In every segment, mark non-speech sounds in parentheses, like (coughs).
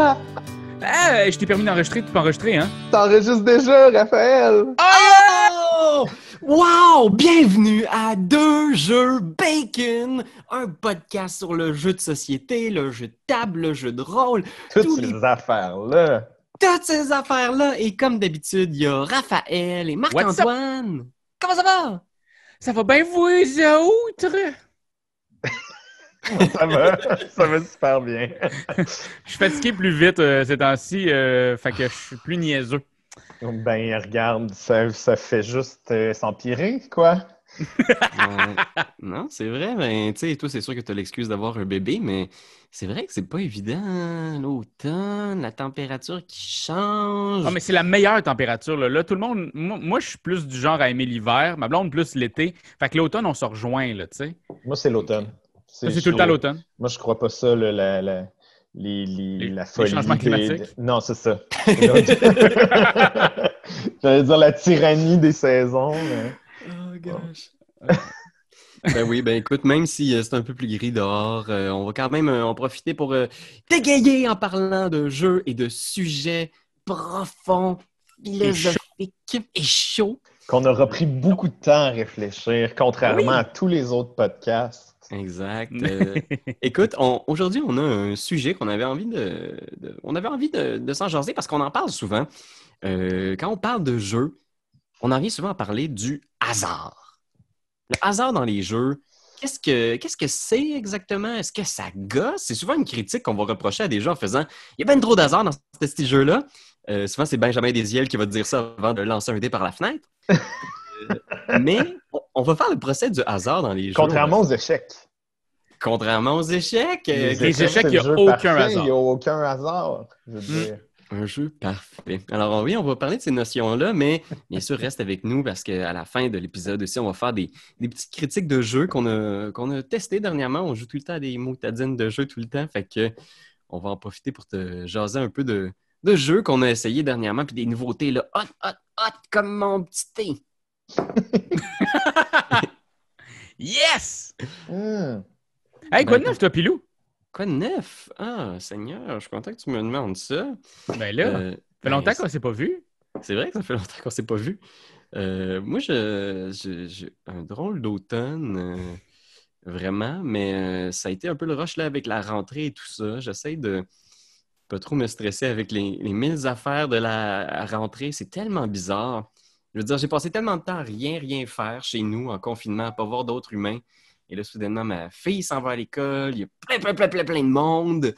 Ah, je t'ai permis d'enregistrer, tu peux enregistrer, hein? T'enregistres déjà, Raphaël! Oh! Wow! Bienvenue à Deux Jeux Bacon, un podcast sur le jeu de société, le jeu de table, le jeu de rôle, Toutes tous ces les- affaires-là. toutes ces affaires-là. Et comme d'habitude, il y a Raphaël et Marc-Antoine. Comment ça va? Ça va bien vous autres? (laughs) (laughs) Ça va, ça va super bien. (laughs) Je suis fatigué plus vite euh, ces temps-ci, euh, fait que je suis plus niaiseux. Ben, regarde, ça, ça fait juste euh, s'empirer, quoi. (laughs) Non, c'est vrai. Ben, tu sais, toi, c'est sûr que tu as l'excuse d'avoir un bébé, mais c'est vrai que c'est pas évident. hein, L'automne, la température qui change. Ah, mais c'est la meilleure température. Là. Là, tout le monde. Moi, moi, je suis plus du genre à aimer l'hiver. Ma blonde, plus l'été. Fait que l'automne, on se rejoint, là, tu sais. Moi, c'est l'automne. C'est tout le temps l'automne. Moi, je crois pas ça, là, la, la, les, les- Les- la les folie. changements des- climatiques. Non, c'est ça. (laughs) (laughs) J'allais dire la tyrannie des saisons. mais- Oh gosh. ben oui, ben écoute, même si euh, c'est un peu plus gris dehors, euh, on va quand même euh, en profiter pour euh, dégayer en parlant de jeux et de sujets profonds, philosophiques et chauds. Qu'on aura pris beaucoup de temps à réfléchir, contrairement Oui. à tous les autres podcasts. Exact. Euh, (laughs) écoute, aujourd'hui, on a un sujet qu'on avait envie de, de- on avait envie de, de s'en jaser parce qu'on en parle souvent. Euh, quand on parle de jeux, on en vient souvent à parler du hasard. Le hasard dans les jeux, qu'est-ce que qu'est-ce que c'est exactement? Est-ce que ça gosse? C'est souvent une critique qu'on va reprocher à des gens en faisant il y a bien trop d'hasard dans ce petit jeu-là. Euh, souvent, c'est Benjamin Desiel qui va te dire ça avant de lancer un dé par la fenêtre. (laughs) Mais on, va faire le procès du hasard dans les jeux. Contrairement aux échecs. Contrairement aux échecs, euh, les échecs, il y a aucun parfait, hasard. Il n'y a aucun hasard, je veux dire. un jeu parfait. Alors oui, on va parler de ces notions-là, mais bien sûr, reste avec nous parce qu'à la fin de l'épisode aussi, on va faire des, des petites critiques de jeux qu'on a, qu'on a testés dernièrement. On joue tout le temps à des moutadines de jeux tout le temps, fait que on va en profiter pour te jaser un peu de, de jeux qu'on a essayé dernièrement, puis des nouveautés là, hot, hot, hot, comme mon petit thé. (laughs) Yes! Hmm. Hey, quoi de Ben, neuf, toi, Pilou? Quoi de neuf? Ah, Seigneur, je suis content que tu me demandes ça. Ben là, ça Euh, fait ben, longtemps qu'on s'est pas vu. C'est vrai que ça fait longtemps qu'on s'est pas vu. Euh, moi, je- je- j'ai un drôle d'automne, euh, vraiment, mais euh, ça a été un peu le rush là avec la rentrée et tout ça. J'essaie de pas trop me stresser avec les, les mille affaires de la rentrée. C'est tellement bizarre. Je veux dire, j'ai passé tellement de temps à rien, rien faire chez nous en confinement, à pas voir d'autres humains. Et là, soudainement, ma fille s'en va à l'école, il y a plein, plein, plein, plein, plein de monde.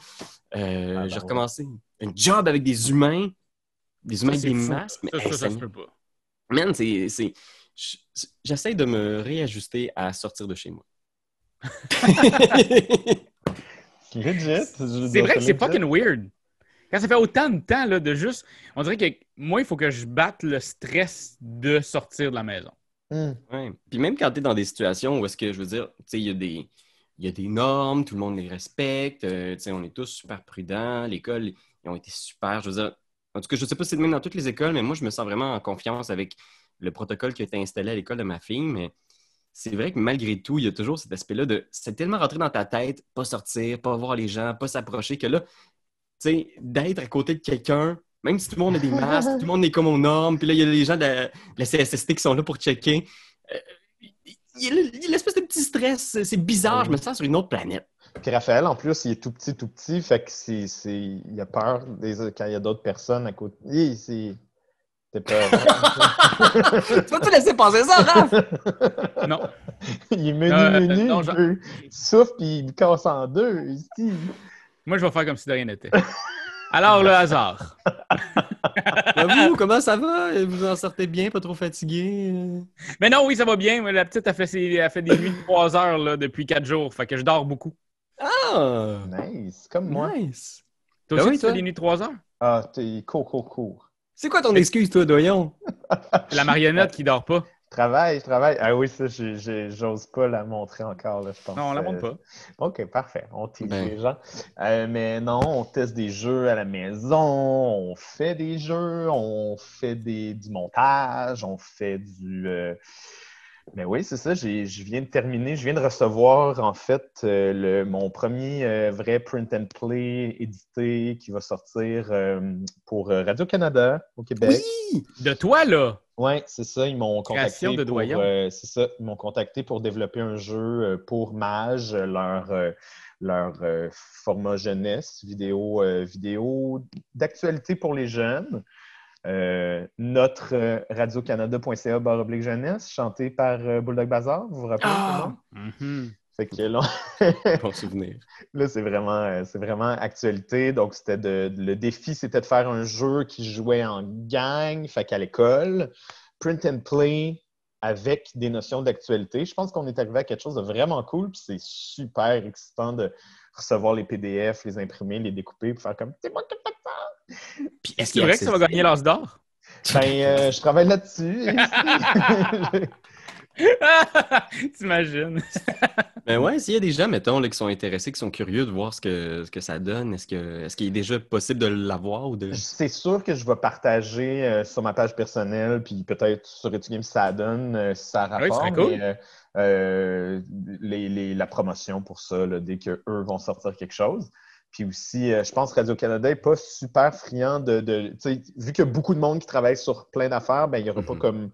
Euh, Ah, ben j'ai ouais. recommencé un job avec des humains, des humains Ça, avec des fou. masques. mais Ça, ça, hey, ça se Seigneur. peut pas. Man, c'est. J'essaie de me réajuster à sortir de chez moi. (laughs) Legit. C'est vrai que c'est fucking weird. Quand ça fait autant de temps là, de juste. On dirait que moi, il faut que je batte le stress de sortir de la maison. Hmm. Ouais. Puis même quand tu es dans des situations où est-ce que, je veux dire, tu sais, il y, a des- il y a des normes, tout le monde les respecte, euh, tu sais, on est tous super prudents, l'école, ils ont été super, je veux dire, en tout cas, je sais pas si c'est le même dans toutes les écoles, mais moi, je me sens vraiment en confiance avec le protocole qui a été installé à l'école de ma fille, mais c'est vrai que malgré tout, il y a toujours cet aspect-là de, c'est tellement rentré dans ta tête, pas sortir, pas voir les gens, pas s'approcher, que là, d'être à côté de quelqu'un, même si tout le monde a des masques, tout le monde est comme aux normes, puis là, il y a les gens de la, de la CSST qui sont là pour checker. Euh, Il y a il y a l'espèce de petit stress, c'est- bizarre, je me sens sur une autre planète. Puis Raphaël, en plus, il est tout petit, tout petit, fait que c'est, c'est... il a peur des... quand il y a d'autres personnes à côté. Hi, c'est... T'es peur. (laughs) tu vas te laisser passer ça, Raph? Non. il est menu, Euh, menu, non, il il souffle puis il casse en deux. ici. Moi, je vais faire comme si de rien n'était. Alors, le hasard. (laughs) Ben, vous, comment ça va? Vous en sortez bien, pas trop fatigué? Mais non, oui, ça va bien. La petite a fait, elle fait des nuits de 3 heures là, depuis 4 jours. Fait que je dors beaucoup. Ah! Nice, comme moi. Nice! Toi Ben aussi, oui, tu fais des nuits de 3 heures? Ah, t'es court, court, court. C'est quoi ton excuse, toi, Doyon? C'est la marionnette qui dort pas. Travaille, je travaille. Ah oui, ça, j'ai- j'ai- j'ose pas la montrer encore, là, je pense. Non, on la Euh, montre pas. OK, parfait. On tease Ben. les gens. Euh, mais non, on teste des jeux à la maison, on fait des jeux, on fait des, du montage, on fait du. euh, Mais oui, c'est ça. Je viens de terminer, je viens de recevoir en fait euh, le, mon premier euh, vrai print and play édité qui va sortir euh, pour Radio-Canada au Québec. Oui! De toi, là! Oui, c'est ça. Ils m'ont contacté de pour, c'est ça. Ils m'ont contacté pour développer un jeu pour Mage, leur, leur euh, format jeunesse, vidéo, euh, vidéo d'actualité pour les jeunes. Euh, notre euh, radiocanada.ca barre oblique jeunesse, chanté par euh, Bulldog Bazar, vous vous rappelez? Ah! c'est bon? Mhm. Fait que là, Bon souvenir. (laughs) Là, c'est vraiment, euh, c'est vraiment actualité. Donc, c'était de, le défi, c'était de faire un jeu qui jouait en gang, fait qu'à l'école, print and play avec des notions d'actualité. Je pense qu'on est arrivé à quelque chose de vraiment cool, puis c'est super excitant de recevoir les PDF, les imprimer, les découper, pour faire comme c'est moi qui. Puis est-ce C'est vrai que ça va gagner l'as d'or? Ben, euh, je travaille là-dessus. (laughs) T'imagines? (laughs) Ben ouais, s'il y a des gens, mettons, là, qui sont intéressés, qui sont curieux de voir ce que, ce que ça donne, est-ce que est-ce qu'il est déjà possible de l'avoir ou de. C'est sûr que je vais partager euh, sur ma page personnelle, puis peut-être sur Etugame si ça donne, euh, si ça Oui, ce serait rapporte. cool. mais, euh, euh, les- les- la promotion pour ça, là, dès qu'eux vont sortir quelque chose. Puis aussi, euh, je pense que Radio-Canada n'est pas super friand de. de tu sais, vu qu'il y a beaucoup de monde qui travaille sur plein d'affaires, ben, il n'y aura pas Mhm. comme.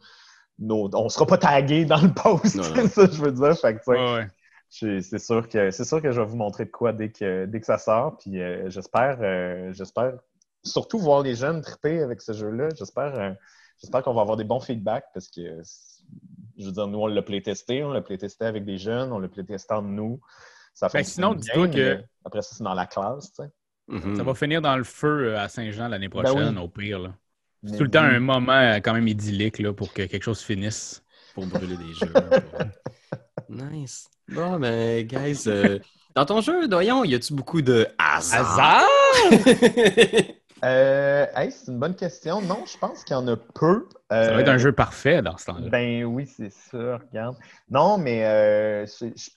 Nos, on ne sera pas tagué dans le post, (laughs) c'est ça que je veux dire. Ouais, ouais. C'est sûr que c'est sûr que je vais vous montrer de quoi dès que dès que ça sort. Puis euh, j'espère euh, j'espère surtout voir les jeunes triper avec ce jeu-là. J'espère euh, j'espère qu'on va avoir des bons feedbacks parce que je veux dire, nous, on l'a playtesté, on l'a playtesté avec des jeunes, on l'a playtesté entre nous. Ça Ben, sinon, bien, dis-toi que- mais Après ça, c'est dans la classe, tu sais. Mhm. Ça va finir dans le feu euh, à Saint-Jean l'année Ben prochaine, oui. au pire. là. C'est Mais tout le temps un moment euh, quand même idyllique là, pour que quelque chose finisse. Pour brûler des jeux. (laughs) nice. Bon, ben, guys, euh, dans ton jeu, Doyon, y a-tu beaucoup de hasard? (laughs) Euh, hey, c'est une bonne question. Non, je pense qu'il y en a peu. Ça va être un jeu parfait dans ce temps-là. Ben oui, c'est ça, regarde. Non, mais euh, je, je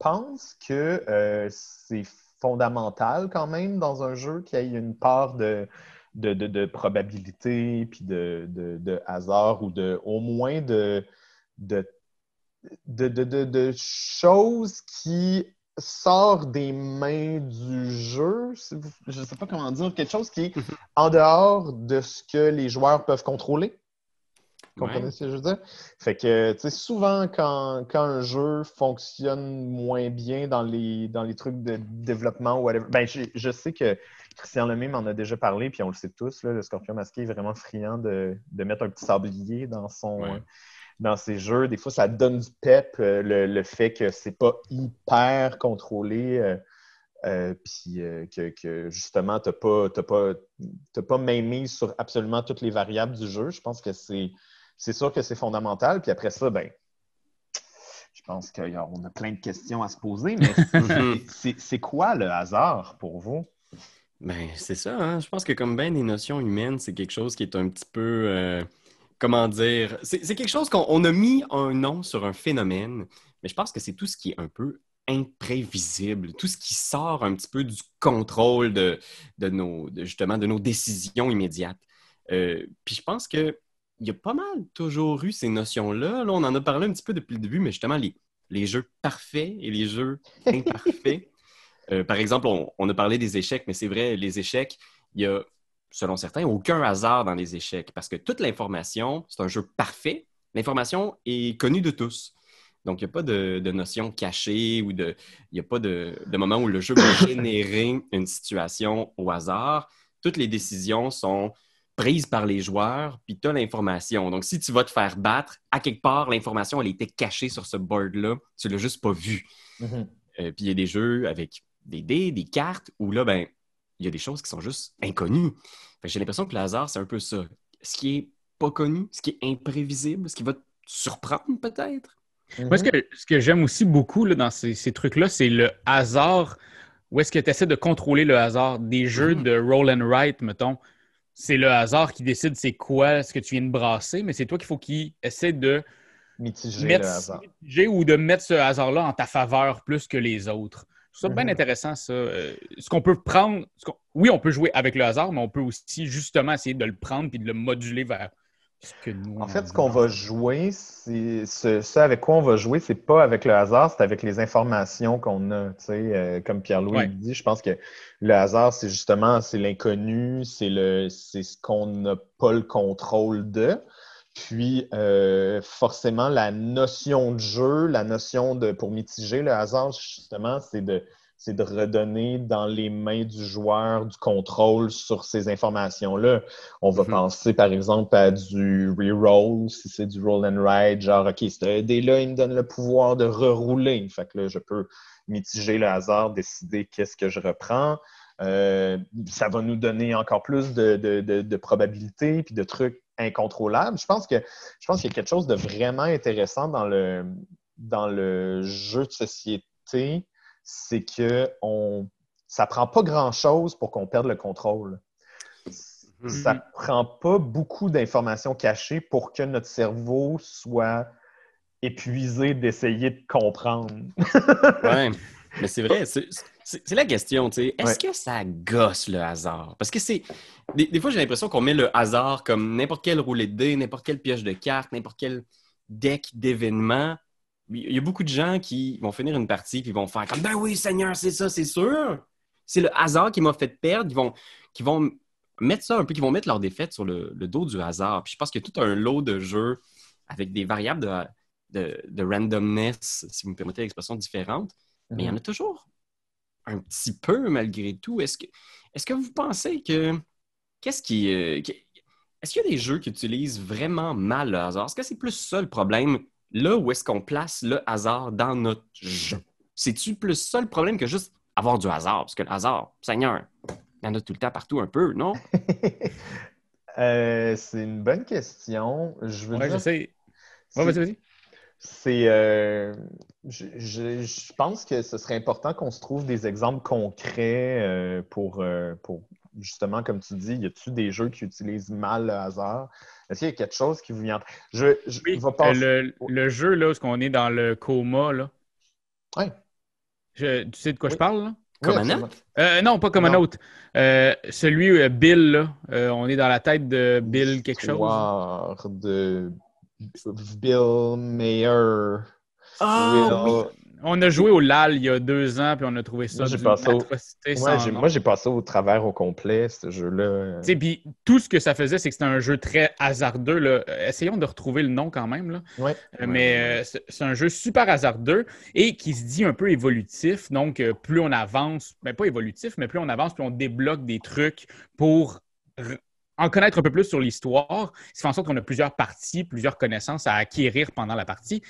pense que euh, c'est fondamental quand même dans un jeu qu'il y ait une part de, de, de- de probabilité, puis de, de- de hasard, ou de au moins de, de, de, de- de- de choses qui sortent des mains du jeu. Je ne sais pas comment dire, quelque chose qui est en dehors de ce que les joueurs peuvent contrôler. Comprenez Ouais. ce que je veux dire? Fait que, tu sais, souvent, quand, quand un jeu fonctionne moins bien dans les, dans les trucs de développement ou whatever, ben, je, je sais que Christian Lemay m'en a déjà parlé, puis on le sait tous, là, le Scorpion Masqué est vraiment friand de, de mettre un petit sablier dans son... Ouais. euh, dans ses jeux, des fois, ça donne du pep, euh, le, le fait que c'est pas hyper contrôlé, euh, euh, puis euh, que, que, justement, t'as pas, t'as pas, pas mainmise sur absolument toutes les variables du jeu. Je pense que c'est, c'est sûr que c'est fondamental. Puis après ça, ben, je pense qu'on a plein de questions à se poser, mais (laughs) c'est, quoi le hasard pour vous? Ben, c'est ça, hein. Je pense que comme bien des notions humaines, c'est quelque chose qui est un petit peu, euh, comment dire, c'est quelque chose qu'on on a mis un nom sur un phénomène, mais je pense que c'est tout ce qui est un peu imprévisible, tout ce qui sort un petit peu du contrôle de, de nos, de, justement, de nos décisions immédiates. Euh, puis je pense que il y a pas mal toujours eu ces notions-là. Là, on en a parlé un petit peu depuis le début, mais justement, les, les jeux parfaits et les jeux (laughs) imparfaits. Euh, par exemple, on, on a parlé des échecs, mais c'est vrai, les échecs, il y a, selon certains, aucun hasard dans les échecs parce que toute l'information, c'est un jeu parfait. L'information est connue de tous. Donc, il n'y a pas de, de notion cachée ou de, il n'y a pas de, de moment où le jeu va (coughs) générer une situation au hasard. Toutes les décisions sont prises par les joueurs, puis tu as l'information. Donc, si tu vas te faire battre, à quelque part, l'information, elle était cachée sur ce board-là. Tu ne l'as juste pas vu. Mhm. Euh, puis il y a des jeux avec des dés, des cartes, où là, ben, il y a des choses qui sont juste inconnues. Fait que J'ai l'impression que le hasard, c'est un peu ça. Ce qui est pas connu, ce qui est imprévisible, ce qui va te surprendre peut-être? Moi, ce que, ce que j'aime aussi beaucoup là, dans ces, ces trucs-là, c'est le hasard. Où est-ce que tu essaies de contrôler le hasard? Des jeux Mhm. de roll and write, mettons, c'est le hasard qui décide c'est quoi ce que tu viens de brasser, mais c'est toi qu'il faut qu'il essaie de Mitiger mettre le hasard. mitiger ou de mettre ce hasard-là en ta faveur plus que les autres. Je trouve ça bien Mhm. intéressant, ça. Euh, ce qu'on peut prendre, ce oui, on peut jouer avec le hasard, mais on peut aussi justement essayer de le prendre puis de le moduler vers que nous, En fait, ce qu'on va jouer, c'est ce, ce avec quoi on va jouer, c'est pas avec le hasard, c'est avec les informations qu'on a. Tu sais, euh, comme Pierre-Louis Ouais. dit, je pense que le hasard, c'est justement c'est l'inconnu, c'est le c'est ce qu'on n'a pas le contrôle de. Puis euh, forcément, la notion de jeu, la notion de pour mitiger le hasard, justement, c'est de c'est de redonner dans les mains du joueur du contrôle sur ces informations-là. On va Mhm. penser, par exemple, à du reroll, si c'est du roll and ride, genre, OK, ce dé-là, il me donne le pouvoir de rerouler. Fait que là, je peux mitiger le hasard, décider qu'est-ce que je reprends. Euh, ça va nous donner encore plus de, de, de, de probabilités puis de trucs incontrôlables. Je pense que je pense qu'il y a quelque chose de vraiment intéressant dans le, dans le jeu de société, c'est que on, ça prend pas grand-chose pour qu'on perde le contrôle. Ça Mhm. prend pas beaucoup d'informations cachées pour que notre cerveau soit épuisé d'essayer de comprendre. (laughs) Ouais. Mais c'est vrai, (laughs) c'est la question, tu sais. Est-ce Ouais. que ça gosse le hasard? Parce que c'est. Des, des fois, j'ai l'impression qu'on met le hasard comme n'importe quel roulé de dés, n'importe quelle pioche de cartes, n'importe quel deck d'événements. Il y a beaucoup de gens qui vont finir une partie puis vont faire comme Ben oui, Seigneur, c'est ça, c'est sûr. C'est le hasard qui m'a fait perdre. Ils vont, qui vont mettre ça un peu, qui vont mettre leur défaite sur le, le dos du hasard. Puis je pense qu'il y a tout un lot de jeux avec des variables de, de, de randomness, si vous me permettez l'expression, différentes. Mais il y en a toujours un petit peu malgré tout. Est-ce que, est que vous pensez que. Qu'est-ce qui. euh, est-ce qu'il y a des jeux qui utilisent vraiment mal le hasard? Est-ce que c'est plus ça le problème, là où est-ce qu'on place le hasard dans notre jeu? C'est-tu plus ça le problème que juste avoir du hasard? Parce que le hasard, Seigneur, il y en a tout le temps partout un peu, non? (laughs) Euh, c'est une bonne question. Je veux Ouais, dire, je sais. c'est- Ouais, vas-y, vas-y. c'est, euh, je, je- je pense que ce serait important qu'on se trouve des exemples concrets euh, pour, euh, pour justement, comme tu dis, y a-t-il des jeux qui utilisent mal le hasard? Est-ce qu'il y a quelque chose qui vous vient? Je, je Oui, vais passer. le, le jeu, là, où est-ce qu'on est dans le coma, là. Ouais. Je- tu sais de quoi Oui. je parle, là? Comme un autre? Euh, non, pas comme un autre. Euh, celui, euh, Bill, là. Euh, on est dans la tête de Bill quelque chose. De Bill Mayer. Ah, Will- oui! On a joué au LAL il y a deux ans, puis on a trouvé ça Moi, j'ai passé au- atrocité Ouais, sans j'ai- nom. moi, j'ai passé au travers au complet, ce jeu-là. Puis tout ce que ça faisait, c'est que c'était un jeu très hasardeux. Là. Euh, Essayons de retrouver le nom quand même. Là. Ouais. Euh, Mais euh, c'est un jeu super hasardeux et qui se dit un peu évolutif. Donc, plus on avance, ben, pas évolutif, mais plus on avance, plus on débloque des trucs pour en connaître un peu plus sur l'histoire. Qui fait en sorte qu'on a plusieurs parties, plusieurs connaissances à acquérir pendant la partie.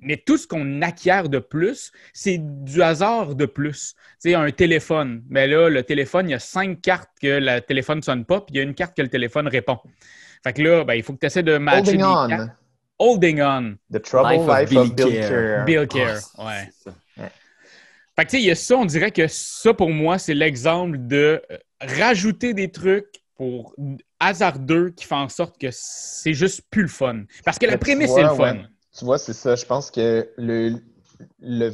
Mais tout ce qu'on acquiert de plus, c'est du hasard de plus. Tu sais, un téléphone. Mais là, le téléphone, il y a cinq cartes que le téléphone ne sonne pas, puis il y a une carte que le téléphone répond. Fait que là, ben, il faut que tu essaies de matcher Holding les on. cartes. Holding on. The Troubled Life of Life, Billy of Bill Care. Care. Bill Ah, Care. c'est- ouais. c'est. Fait que tu sais, il y a ça, on dirait que ça, pour moi, c'est l'exemple de euh, rajouter des trucs pour hasardeux qui fait en sorte que c'est juste plus le fun. Parce que la prémisse, c'est le fun. ouais. Tu vois, c'est ça. Je pense que le, le-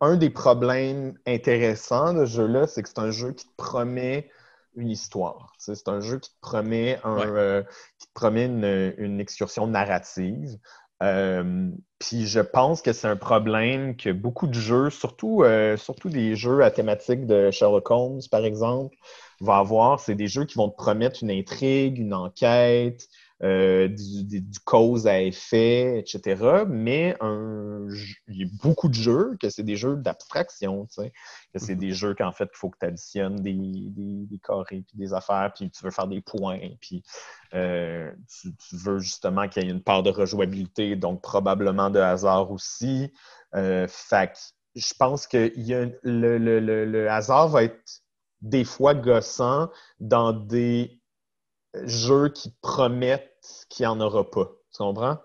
un des problèmes intéressants de ce jeu-là, c'est que c'est un jeu qui te promet une histoire. C'est un jeu qui te promet, un, Ouais. euh, qui te promet une, une excursion narrative. Euh, puis je pense que c'est un problème que beaucoup de jeux, surtout, euh, surtout des jeux à thématique de Sherlock Holmes, par exemple, vont avoir. C'est des jeux qui vont te promettre une intrigue, une enquête, euh, du, du- du cause à effet, etc. Mais un il y a beaucoup de jeux que c'est des jeux d'abstraction, tu sais. Que c'est des jeux qu'en fait, il faut que tu additionnes des, des, des carrés, puis des affaires, puis tu veux faire des points, puis euh, tu, tu veux justement qu'il y ait une part de rejouabilité, donc probablement de hasard aussi. Euh, fait que je pense que y a, le, le- le- le hasard va être des fois gossant dans des jeux qui promettent qu'il n'y en aura pas. Tu comprends?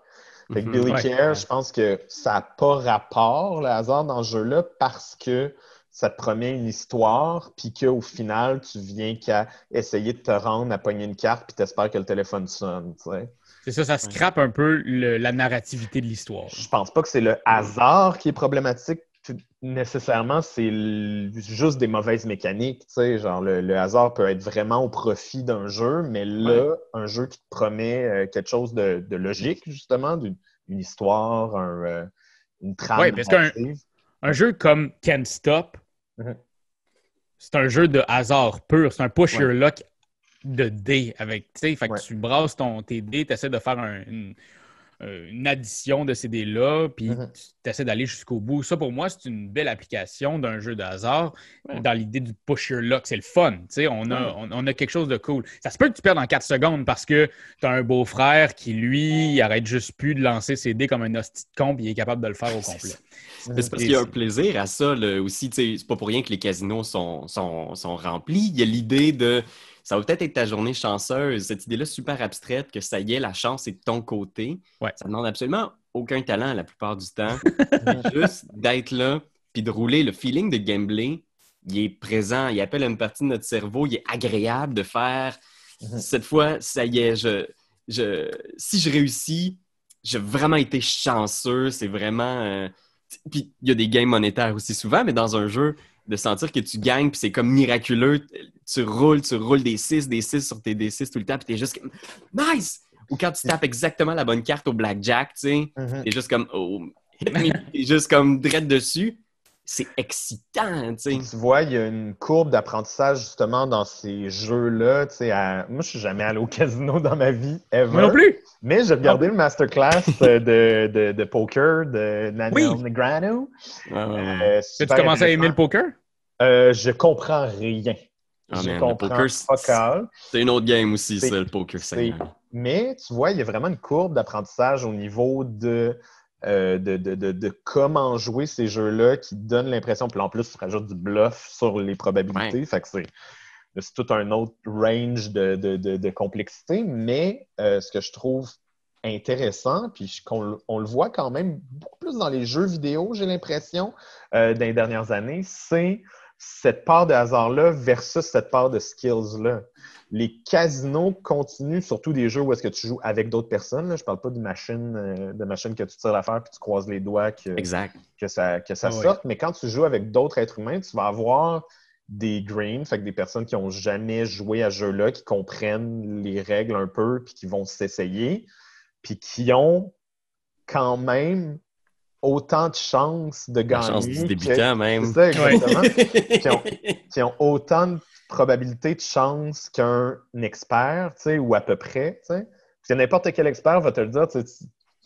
Fait que Mhm. Billy Ouais. Care, je pense que ça n'a pas rapport, le hasard, dans ce jeu-là, parce que ça te promet une histoire, puis qu'au final, tu viens qu'à essayer de te rendre à pogner une carte, puis t'espères que le téléphone sonne. tu sais. C'est ça, ça scrape un peu le- la narrativité de l'histoire. Je pense pas que c'est le hasard qui est problématique nécessairement c'est juste des mauvaises mécaniques. tu sais, Genre, le, le hasard peut être vraiment au profit d'un jeu, mais là, un jeu qui te promet euh, quelque chose de, de logique, justement, d'une une histoire, un, euh, une trame. Ouais, parce qu'un-. Un jeu comme Can't Stop, Mhm. c'est un jeu de hasard pur. C'est un push Ouais. your luck de dés avec, tu sais, fait que Ouais. tu brasses ton, tes dés, tu essaies de faire un- une, une addition de ces dés-là, puis Mhm. tu essaies d'aller jusqu'au bout. Ça, pour moi, c'est une belle application d'un jeu de hasard Ouais. dans l'idée du push your luck. C'est le fun, tu sais, on a, Ouais. on, on a quelque chose de cool. Ça se peut que tu perdes en 4 secondes parce que tu as un beau-frère qui, lui, il arrête juste plus de lancer ses dés comme un hostie de con, puis il est capable de le faire au complet. Mais c'est parce qu'il y a un plaisir à ça là, aussi. C'est pas pour rien que les casinos sont, sont, sont remplis. Il y a l'idée de ça va peut-être être ta journée chanceuse. Cette idée-là super abstraite que ça y est, la chance est de ton côté. Ouais. Ça demande absolument aucun talent la plupart du temps. (laughs) Juste d'être là puis de rouler. Le feeling de gambler, il est présent. Il appelle une partie de notre cerveau. Il est agréable de faire. Mhm. Cette fois, ça y est, je, je, si je réussis, j'ai vraiment été chanceux. C'est vraiment. euh, Puis il y a des gains monétaires aussi souvent, mais dans un jeu, de sentir que tu gagnes, puis c'est comme miraculeux. Tu roules, tu roules des 6, des 6 sur tes D6 tout le temps, puis t'es juste comme Nice! Ou quand tu tapes exactement la bonne carte au blackjack, tu sais, Mhm. t'es juste comme Oh, (laughs) t'es juste comme direct dessus. C'est excitant, tu sais. Tu vois, il y a une courbe d'apprentissage justement dans ces jeux-là. tu sais, à- Moi, je suis jamais allé au (laughs) casino dans ma vie, ever. Moi non plus! Mais j'ai regardé le masterclass euh, de, de, de poker de Daniel Oui. Negrano. Euh, super commencé à aimer le poker? Euh, je comprends rien. Ah, je man, comprends poker, c'est- une autre game aussi, C'est- ça, le poker. Mais tu vois, il y a vraiment une courbe d'apprentissage au niveau de, euh, de, de, de, de comment jouer ces jeux-là qui donne l'impression. Puis en plus, tu rajoutes du bluff sur les probabilités. Fait que c'est, c'est tout un autre range de, de, de, de complexité. Mais euh, ce que je trouve intéressant, puis je- qu'on le- on le voit quand même beaucoup plus dans les jeux vidéo, j'ai l'impression, euh, dans les dernières années, c'est cette part de hasard-là versus cette part de skills-là les casinos continuent, surtout des jeux où est-ce que tu joues avec d'autres personnes. Là. Je parle pas de machine, euh, de machine que tu tires l'affaire puis tu croises les doigts que, Exact. que ça, que ça Ah ouais. sorte. Mais quand tu joues avec d'autres êtres humains, tu vas avoir des greens, fait que des personnes qui ont jamais joué à ce jeu-là, qui comprennent les règles un peu puis qui vont s'essayer, puis qui ont quand même autant de chances de La gagner. chance du que- débutant, même. C'est ça, exactement qui ont, qui ont autant de probabilité de chance qu'un expert, tu sais, ou à peu près, tu sais. Parce que n'importe quel expert va te le dire, tu,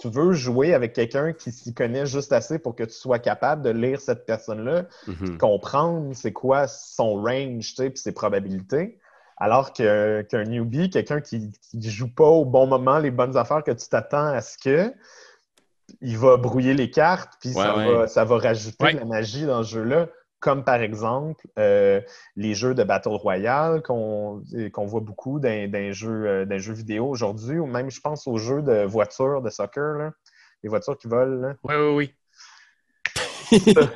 veux jouer avec quelqu'un qui s'y connaît juste assez pour que tu sois capable de lire cette personne-là, Mhm. comprendre c'est quoi son range, tu sais, puis ses probabilités. Alors que- qu'un newbie, quelqu'un qui ne joue pas au bon moment les bonnes affaires que tu t'attends à ce que, il va brouiller les cartes, puis ça, Ouais. Va, ça va rajouter Ouais. de la magie dans ce jeu-là. Comme par exemple euh, les jeux de Battle Royale qu'on qu'on voit beaucoup dans, dans les jeux, euh, dans les jeux vidéo aujourd'hui, ou même, je pense, aux jeux de voitures, de soccer, là. les voitures qui volent. Oui, oui, oui.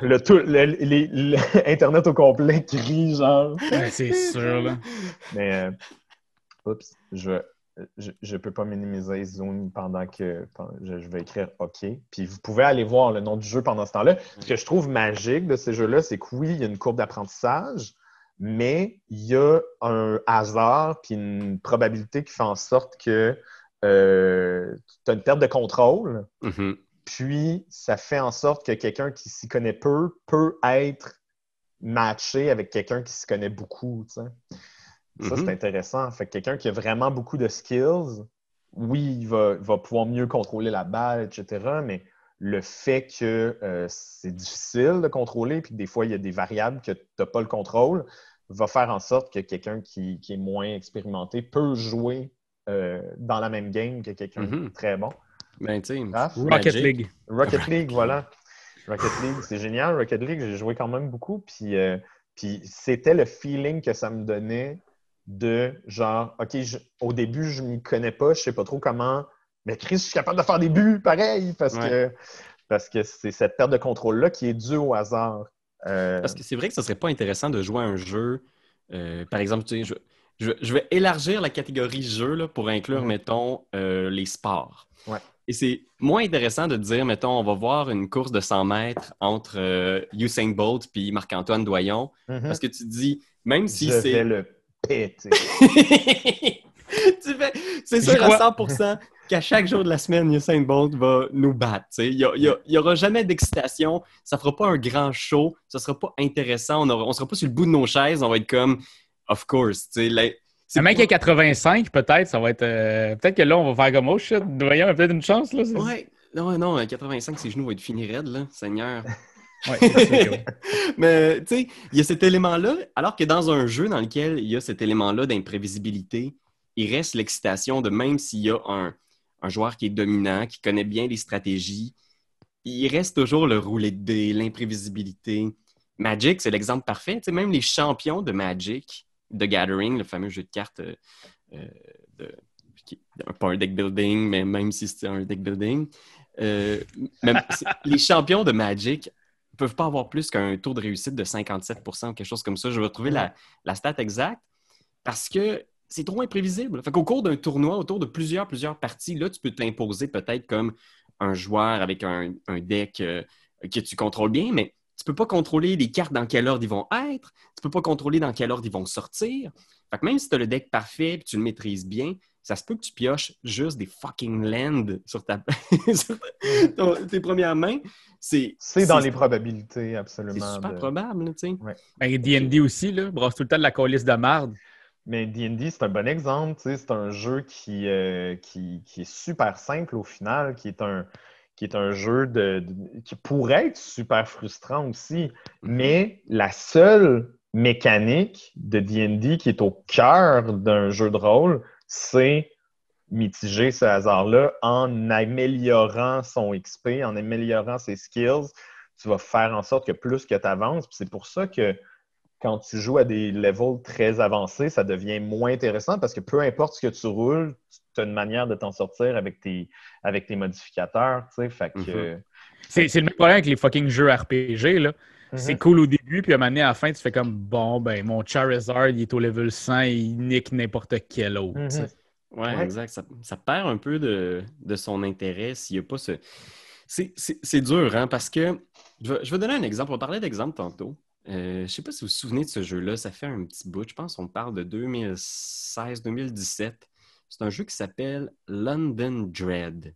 le, tout, le- les- le- (laughs) Internet au complet crie, genre. C'est sûr, là. Mais, euh, oups, je, je, je peux pas minimiser Zoom pendant que je, je vais écrire OK. Puis vous pouvez aller voir le nom du jeu pendant ce temps-là. Ce que je trouve magique de ces jeux-là, c'est que oui, il y a une courbe d'apprentissage, mais il y a un hasard puis une probabilité qui fait en sorte que euh, tu as une perte de contrôle. Mhm. Puis, ça fait en sorte que quelqu'un qui s'y connaît peu peut être matché avec quelqu'un qui s'y connaît beaucoup. Ça, Mhm. c'est intéressant. Fait que quelqu'un qui a vraiment beaucoup de skills, oui, il va, il va pouvoir mieux contrôler la balle, etc. Mais le fait que euh, c'est difficile de contrôler, puis que des fois, il y a des variables que tu n'as pas le contrôle, va faire en sorte que quelqu'un qui, qui est moins expérimenté peut jouer euh, dans la même game que quelqu'un Mhm. qui est très bon. Ben, Ah, Rocket. League. Rocket League, voilà. Rocket League, c'est génial. Rocket League, j'ai joué quand même beaucoup. Puis, euh, puis c'était le feeling que ça me donnait de genre, OK, je- au début, je m'y connais pas, je sais pas trop comment. Mais Chris, je suis capable de faire des buts pareil parce Ouais. que parce que c'est cette perte de contrôle-là qui est due au hasard. Euh, Parce que c'est vrai que ce serait pas intéressant de jouer à un jeu. euh, par exemple, tu sais, je- je, je vais élargir la catégorie jeu là, pour inclure, Mhm. mettons, euh, les sports. Ouais. Et c'est moins intéressant de dire, mettons, on va voir une course de 100 mètres entre Usain Bolt puis Marc-Antoine Doyon. Mhm. Parce que tu te dis, même si c'est. le (laughs) tu fais, c'est sûr à crois. 100% qu'à chaque jour de la semaine, Usain Bolt va nous battre. tu sais. Il n'y aura jamais d'excitation. Ça fera pas un grand show. Ça sera pas intéressant. On ne sera pas sur le bout de nos chaises. On va être comme, of course. tu sais, la- c'est mec pas- à 85, peut-être, ça va être. euh, peut-être que là, on va faire comme oh shit, Doyon a peut-être une chance, là. c'est- Ouais. Non, non, à 85, ses genoux vont être finis raides, là, Seigneur. (laughs) (laughs) Mais tu sais, il y a cet élément-là, alors que dans un jeu dans lequel il y a cet élément-là d'imprévisibilité, il reste l'excitation de même s'il y a un, un joueur qui est dominant, qui connaît bien les stratégies, il reste toujours le roulet de dés, l'imprévisibilité. Magic, c'est l'exemple parfait. Tu sais, même les champions de Magic, de Gathering, le fameux jeu de cartes euh, euh, de, pas un deck building, mais même si c'était un deck building, euh, les champions de Magic peuvent pas avoir plus qu'un taux de réussite de 57% ou quelque chose comme ça. Je vais retrouver la, la stat exacte parce que c'est trop imprévisible. Fait qu'au cours d'un tournoi, autour de plusieurs, plusieurs parties, là, tu peux t'imposer peut-être comme un joueur avec un, un deck euh, que tu contrôles bien, mais peux pas contrôler les cartes dans quel ordre ils vont être, tu peux pas contrôler dans quel ordre ils vont sortir. Fait que même si tu as le deck parfait et tu le maîtrises bien, ça se peut que tu pioches juste des fucking lands sur, ta... (laughs) sur ton- tes premières mains. C'est C'est dans les probabilités, c'est absolument. super de- probable, tu sais. Ben, D&D aussi, là, brasse tout le temps de la colisse de marde. Mais D&D, c'est un bon exemple. tu sais, C'est un jeu qui, euh, qui, qui est super simple au final, qui est un, qui est un jeu de, de- qui pourrait être super frustrant aussi. Mais la seule mécanique de D&D qui est au cœur d'un jeu de rôle, c'est mitiger ce hasard-là en améliorant son XP, en améliorant ses skills. Tu vas faire en sorte que plus que tu avances, c'est pour ça que quand tu joues à des levels très avancés, ça devient moins intéressant parce que peu importe ce que tu roules, tu as une manière de t'en sortir avec tes, avec tes modificateurs. Tu sais, fait que, Mhm. C'est c'est le même problème avec les fucking jeux RPG, là. Mhm. C'est cool au début, puis à un moment donné, à la fin, tu fais comme bon, ben mon Charizard, il est au level 100, il nique n'importe quel autre. Mhm. Ouais, Ouais. exact. Ça, ça perd un peu de, de son intérêt s'il n'y a pas ce. C'est- C'est c'est dur, hein, parce que. Je vais, je vais donner un exemple. On parlait d'exemple tantôt. Euh, je ne sais pas si vous vous souvenez de ce jeu-là. Ça fait un petit bout. Je pense qu'on parle de 2016-2017. C'est un jeu qui s'appelle London Dread.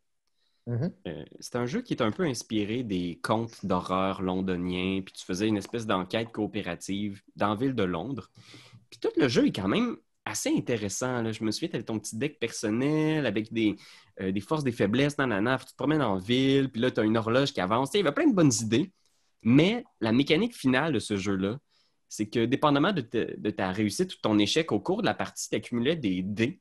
Mhm. Euh, c'est un jeu qui est un peu inspiré des contes d'horreur londoniens, puis tu faisais une espèce d'enquête coopérative dans la ville de Londres. Puis tout le jeu est quand même assez intéressant. là. Je me souviens, tu avais ton petit deck personnel avec des, euh, des forces, des faiblesses, nanana, puis tu te promènes en ville, puis là, tu as une horloge qui avance. Il y avait plein de bonnes idées, mais la mécanique finale de ce jeu-là, c'est que dépendamment de, de ta réussite ou de ton échec au cours de la partie, tu accumulais des dés.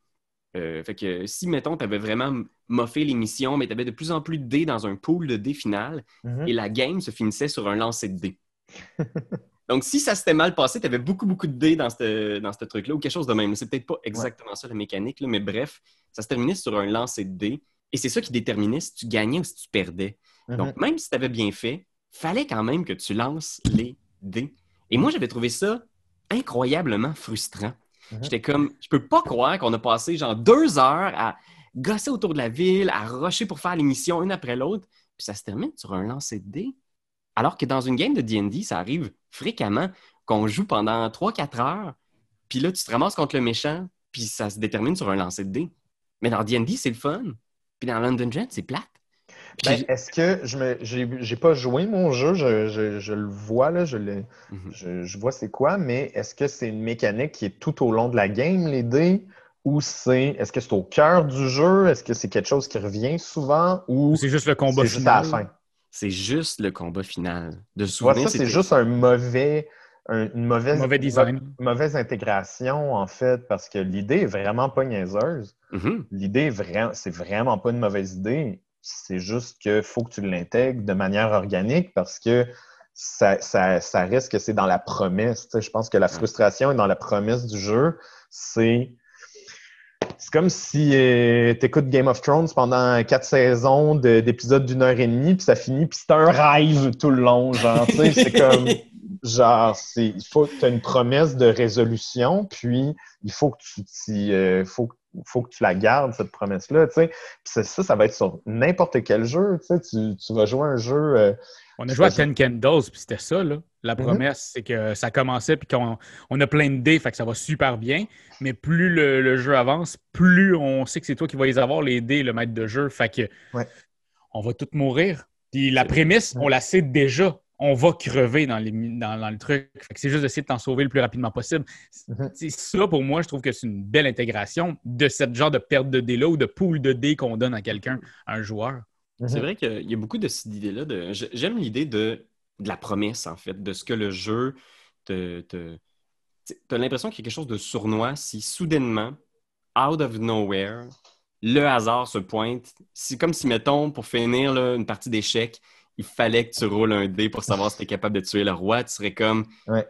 Euh, fait que si, mettons, tu avais vraiment moffé les missions, mais tu avais de plus en plus de dés dans un pool de dés final, Mhm. et la game se finissait sur un lancer de dés. (laughs) Donc, si ça s'était mal passé, tu avais beaucoup, beaucoup de dés dans ce dans truc-là, ou quelque chose de même. C'est peut-être pas exactement ça la mécanique, là, mais bref, ça se terminait sur un lancer de dés. Et c'est ça qui déterminait si tu gagnais ou si tu perdais. Mhm. Donc, même si tu avais bien fait, fallait quand même que tu lances les dés. Et moi, j'avais trouvé ça incroyablement frustrant. Mhm. J'étais comme, je peux pas croire qu'on a passé genre deux heures à gosser autour de la ville, à rusher pour faire les missions une après l'autre, puis ça se termine sur un lancer de dés. Alors que dans une game de D&D, ça arrive fréquemment qu'on joue pendant 3-4 heures, puis là, tu te ramasses contre le méchant, puis ça se détermine sur un lancer de dés. Mais dans D&D, c'est le fun. Puis dans London Jet, c'est plate. Ben, Est-ce que je me j'ai j'ai pas joué mon jeu, je, je- je le vois là, je, le, Mhm. je, je vois c'est quoi, mais est-ce que c'est une mécanique qui est tout au long de la game, les dés, ou c'est est-ce que c'est au cœur du jeu, est-ce que c'est quelque chose qui revient souvent, ou c'est juste le combat juste à final? la fin? C'est juste le combat final. De Tu vois, souvenir, ça, c'est juste un mauvais, un- une mauvaise, Mauvais design. mauvaise intégration, en fait, parce que l'idée est vraiment pas niaiseuse. Mhm. L'idée, est vraiment, c'est vraiment pas une mauvaise idée. C'est juste qu'il faut que tu l'intègres de manière organique parce que ça, ça, ça reste que c'est dans la promesse. Je pense que la frustration est dans la promesse du jeu. C'est. C'est comme si tu écoutes Game of Thrones pendant quatre saisons de- d'épisodes d'une heure et demie, puis ça finit, puis c'est un rêve tout le long. Genre, c'est comme. (laughs) genre, c'est, il faut que tu aies une promesse de résolution, puis il faut que tu t'y, euh, faut, faut que tu la gardes, cette promesse-là, tu sais. Puis ça, ça va être sur n'importe quel jeu, tu sais. Tu, vas jouer un jeu... euh, On a joué à Ten Candles, puis c'était ça, là. La Mhm. promesse, c'est que ça commençait, puis qu'on on a plein de dés, fait que ça va super bien. Mais plus le, le jeu avance, plus on sait que c'est toi qui vas les avoir, les dés, le maître de jeu. Fait que Ouais. on va tous mourir. Puis la prémisse, on la sait déjà. On va crever dans, les, dans, dans le truc. C'est juste d'essayer de t'en sauver le plus rapidement possible. Mhm. C'est ça, pour moi, je trouve que c'est une belle intégration de ce genre de perte de dés-là ou de pool de dés qu'on donne à quelqu'un, à un joueur. C'est Mhm. vrai qu'il y a beaucoup de cette idée-là. De... J'aime l'idée de, de la promesse, en fait, de ce que le jeu te. te... Tu as l'impression qu'il y a quelque chose de sournois si soudainement, out of nowhere, le hasard se pointe. C'est comme si, mettons, pour finir là, une partie d'échecs, il fallait que tu roules un dé pour savoir si tu es capable de tuer le roi. Tu serais comme. Ouais.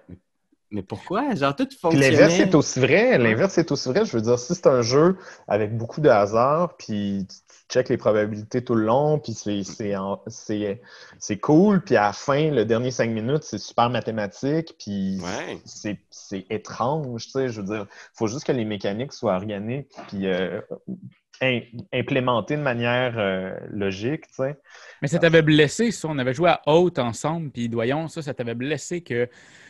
Mais pourquoi? Genre, tout fonctionnait. L'inverse est aussi vrai. L'inverse est aussi vrai. Je veux dire, si c'est un jeu avec beaucoup de hasard, puis tu checkes les probabilités tout le long, puis c'est- c'est en- c'est c'est cool, puis à la fin, le dernier cinq minutes, c'est super mathématique, puis Ouais. c'est c'est étrange, tu sais. Je veux dire, il faut juste que les mécaniques soient organiques, puis euh, im- implémentées de manière euh, logique, tu sais. Mais ça t'avait blessé, ça. On avait joué à haute ensemble, puis doyon, ça, ça t'avait blessé que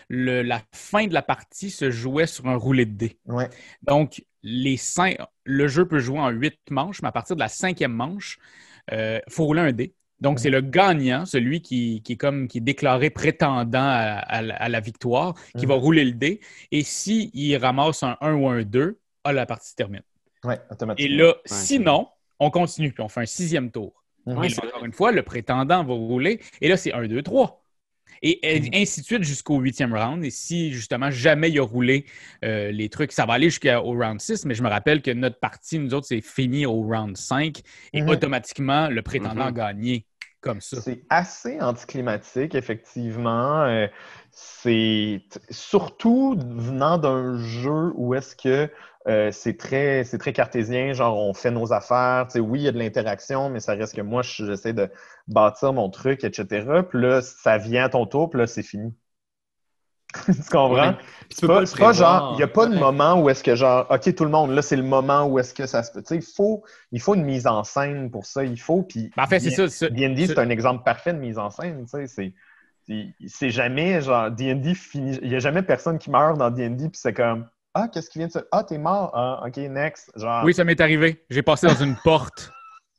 le- la fin de la partie se jouait sur un roulé de dés. Ouais. Donc, les cinq, le jeu peut jouer en huit manches, mais à partir de la cinquième manche, il faut rouler un dé. Donc, c'est le gagnant, celui qui, qui est comme qui est déclaré prétendant à, à la- à la victoire, qui va rouler le dé. Et s'il ramasse un 1 ou un 2, ah, la partie se termine. Ouais, Et là, sinon, on continue, puis on fait un sixième tour. Ouais, Et là, encore une fois, le prétendant va rouler. Et là, c'est 1, 2, 3. Et et Mhm. ainsi de suite jusqu'au huitième round. Et si justement jamais il a roulé euh, les trucs, ça va aller jusqu'au round 6, mais je me rappelle que notre partie, nous autres, c'est fini au round 5 et Mhm. automatiquement, le prétendant a Mhm. gagné comme ça. C'est assez anticlimatique, effectivement. Euh, c'est surtout venant d'un jeu où est-ce que euh, c'est très, c'est très cartésien, genre on fait nos affaires. Tu sais, oui, il y a de l'interaction, mais ça reste que moi, je- j'essaie de bâtir mon truc, etc. Puis là, ça vient à ton tour, puis là, c'est fini. (laughs) tu comprends? Ouais. C'est peux pas, c'est pas genre, il n'y a pas de moment où est-ce que genre, OK, tout le monde, là, c'est le moment où est-ce que ça se peut. Tu sais, il faut, il faut une mise en scène pour ça. Il faut, puis Ben, en fait, c'est ça. c'est ça. D&D, C'est- un exemple parfait de mise en scène. tu sais, C'est, c'est, jamais genre D&D finit. Il n'y a jamais personne qui meurt dans D&D puis c'est comme Ah, qu'est-ce qui vient de se. Ah, t'es mort. Ah, OK, next. Genre. Oui, ça m'est arrivé. J'ai passé dans une porte.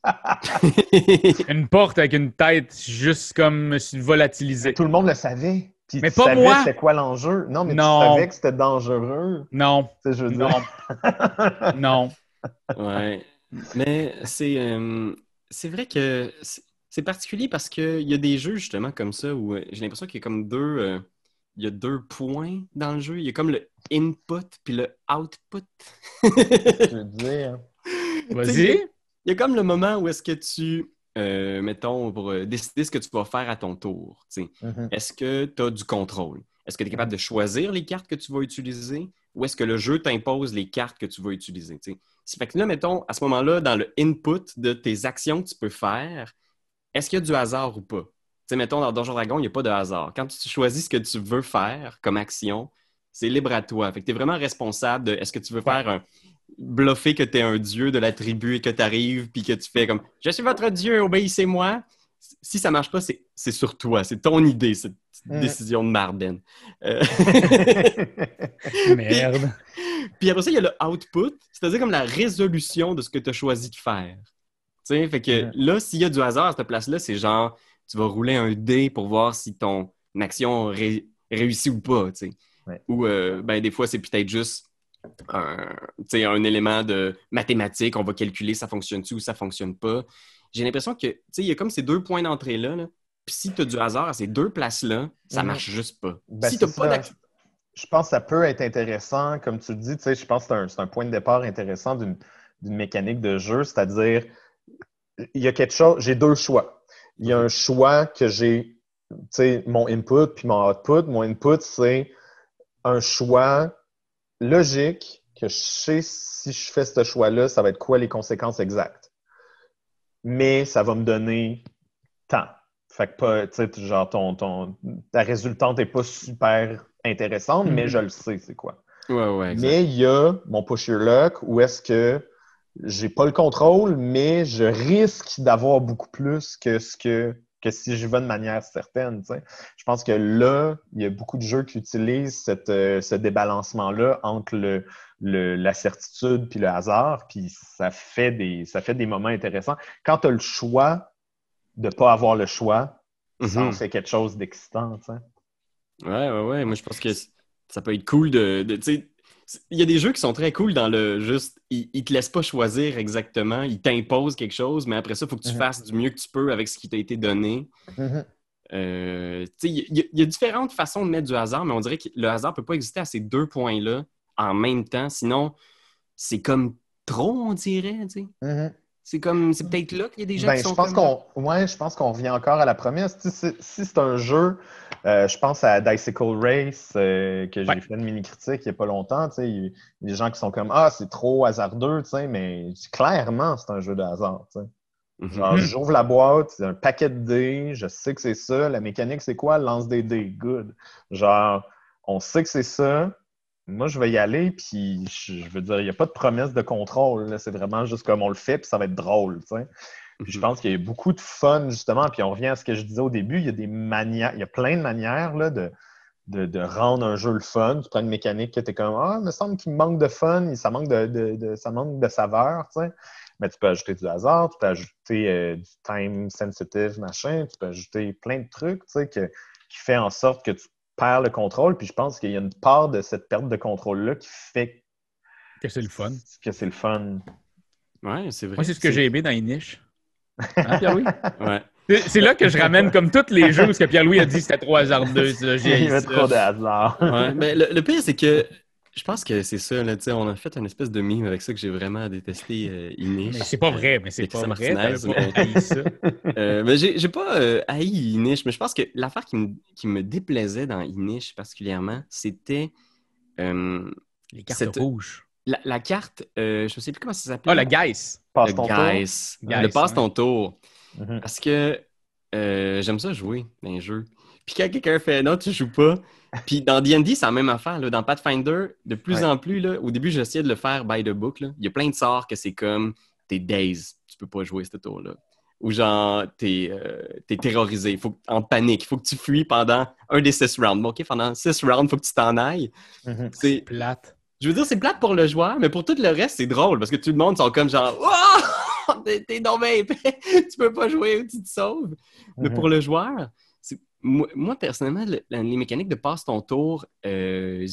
(laughs) Une porte avec une tête juste comme me suis Mais volatilisé. tout le monde le savait. Puis Mais tu pas savais moi. c'était quoi l'enjeu. Non, mais Non. tu savais que c'était dangereux. Non, Tu sais, je veux non, dire. non. Ouais. Mais c'est euh, c'est vrai que c'est c'est particulier parce qu'il y a des jeux justement comme ça où euh, j'ai l'impression qu'il y a comme deux euh, il y a deux points dans le jeu. Il y a comme le input puis le output. je (laughs) veux dire? Vas-y. Il y a comme le moment où est-ce que tu, euh, mettons, pour euh, décider ce que tu vas faire à ton tour. tu sais. Mhm. Est-ce que tu as du contrôle? Est-ce que tu es capable de choisir les cartes que tu vas utiliser ou est-ce que le jeu t'impose les cartes que tu vas utiliser? tu sais? Ça fait que là, mettons, à ce moment-là, dans le input de tes actions que tu peux faire, est-ce qu'il y a du hasard ou pas? Tu sais, mettons, dans Donjon Dragon, il n'y a pas de hasard. Quand tu choisis ce que tu veux faire comme action, c'est libre à toi. Fait que tu es vraiment responsable de est-ce que tu veux faire un bluffer que tu es un dieu de la tribu et que tu arrives puis que tu fais comme Je suis votre dieu, obéissez-moi. Si ça marche pas, c'est sur toi. C'est ton idée, cette Mm. décision de Marden. Euh, (laughs) Merde. Puis après ça, il y a le output, c'est-à-dire comme la résolution de ce que tu as choisi de faire. Tu sais, fait que là, s'il y a du hasard à cette place-là, c'est genre, tu vas rouler un dé pour voir si ton action ré- réussit ou pas, tu sais. Ou, euh, ben, des fois, c'est peut-être juste un, un élément de mathématique, on va calculer ça fonctionne-tu ou ça fonctionne pas. J'ai l'impression que, il y a comme ces deux points d'entrée-là, là. Puis si tu as du hasard à ces deux places-là, ça Mhm. marche juste pas. Ben, si tu pas d'action... Je pense que ça peut être intéressant, comme tu le dis, tu sais, je pense que c'est un, un point de départ intéressant d'une d'une mécanique de jeu, c'est-à-dire, il y a quelque chose, j'ai deux choix. Il y a un choix que j'ai, tu sais, mon input puis mon output. Mon input, c'est un choix logique que je sais si je fais ce choix-là, ça va être quoi les conséquences exactes. Mais ça va me donner tant. Fait que pas, tu sais, genre ton, ton, ta résultante n'est pas super intéressante, mais Mhm. je le sais, c'est quoi. Ouais, ouais, exact. Mais il y a mon push your luck où est-ce que j'ai pas le contrôle, mais je risque d'avoir beaucoup plus que ce que, que si je vais de manière certaine. Je pense que là, il y a beaucoup de jeux qui utilisent cette, euh, ce débalancement-là entre le, le- la certitude puis le hasard, puis ça fait des, ça fait des moments intéressants. Quand tu as le choix de pas avoir le choix, ça en Mhm. fait quelque chose d'excitant. Ouais, ouais, ouais. Moi, je pense que ça peut être cool de. de- il y a des jeux qui sont très cool dans le juste. Ils, ils te laissent pas choisir exactement. Ils t'imposent quelque chose, mais après ça, il faut que tu Mhm. fasses du mieux que tu peux avec ce qui t'a été donné. Euh, il y, a- il y a différentes façons de mettre du hasard, mais on dirait que le hasard peut pas exister à ces deux points-là en même temps. Sinon, c'est comme trop, on dirait. tu sais. Mhm. C'est comme. C'est peut-être là qu'il y a des gens Ben, qui je sont pense qu'on ouais, je pense qu'on revient encore à la promesse. Tu sais, si c'est un jeu, euh, je pense à Dicycle Race euh, que j'ai Ouais. fait une mini-critique il n'y a pas longtemps. Tu sais, il y a des gens qui sont comme Ah, c'est trop hasardeux, tu sais, mais clairement, c'est un jeu de hasard. tu sais. Mhm. Genre, j'ouvre la boîte, c'est un paquet de dés, je sais que c'est ça. La mécanique, c'est quoi? Lance des dés. Good. Genre, on sait que c'est ça. Moi, je vais y aller, puis je, veux dire, il n'y a pas de promesse de contrôle. C'est vraiment juste comme on le fait, puis ça va être drôle. tu sais. Puis je Mhm. pense qu'il y a beaucoup de fun, justement. Puis on revient à ce que je disais au début, il y a des manières, il y a plein de manières là, de, de, de rendre un jeu le fun. Tu prends une mécanique que tu es comme Ah, il me semble qu'il manque de fun, ça manque de, de- de- ça manque de saveur, tu sais. Mais tu peux ajouter du hasard, tu peux ajouter euh, du time sensitive, machin, tu peux ajouter plein de trucs, tu sais, que- qui fait en sorte que tu perds le contrôle. Puis je pense qu'il y a une part de cette perte de contrôle-là qui fait Que c'est le fun. que c'est le fun. Ouais, c'est vrai. Moi, c'est ce que j'ai aimé dans les niches. Hein, Pierre-Louis? Ouais. C'est- C'est là que je ramène, comme tous les jeux où ce que Pierre-Louis a dit c'était trop hasardeux. ça, j'ai Il y haï a ça. trop de hasard. Ouais, mais le, le pire, c'est que je pense que c'est ça. Là, on a fait une espèce de mime avec ça que j'ai vraiment détesté euh, Inish. Mais c'est pas vrai, mais c'est pas vrai. Pas ça. (laughs) Euh, mais j'ai j'ai pas euh, haï Inish, mais je pense que l'affaire qui me, qui me déplaisait dans Inish particulièrement, c'était euh, Les cartes Cette- rouges. la, la carte, euh, je ne sais plus comment ça s'appelle. Ah, la Geiss. Passe Le ton tour. Guys. Le passe ouais. ton tour. Mhm. Parce que euh, j'aime ça jouer dans les jeux. Puis quand quelqu'un fait non, tu joues pas. Puis dans D&D, c'est la même affaire. Là. Dans Pathfinder, de plus Ouais. en plus, là, au début, j'essayais de le faire by the book. là. Il y a plein de sorts que c'est comme t'es days, tu peux pas jouer ce tour-là. Ou genre, t'es euh, t'es terrorisé, faut, en panique, il faut que tu fuis pendant un des six rounds. Bon, OK, pendant six rounds, il faut que tu t'en ailles. Mhm. C'est Plate. Je veux dire, c'est plate pour le joueur, mais pour tout le reste, c'est drôle parce que tout le monde sont comme genre Wow! (laughs) T'es épais! (laughs) tu peux pas jouer ou tu te sauves. Mais Mhm. pour le joueur, c'est- moi, moi, personnellement, le- les mécaniques de passe ton tour, euh,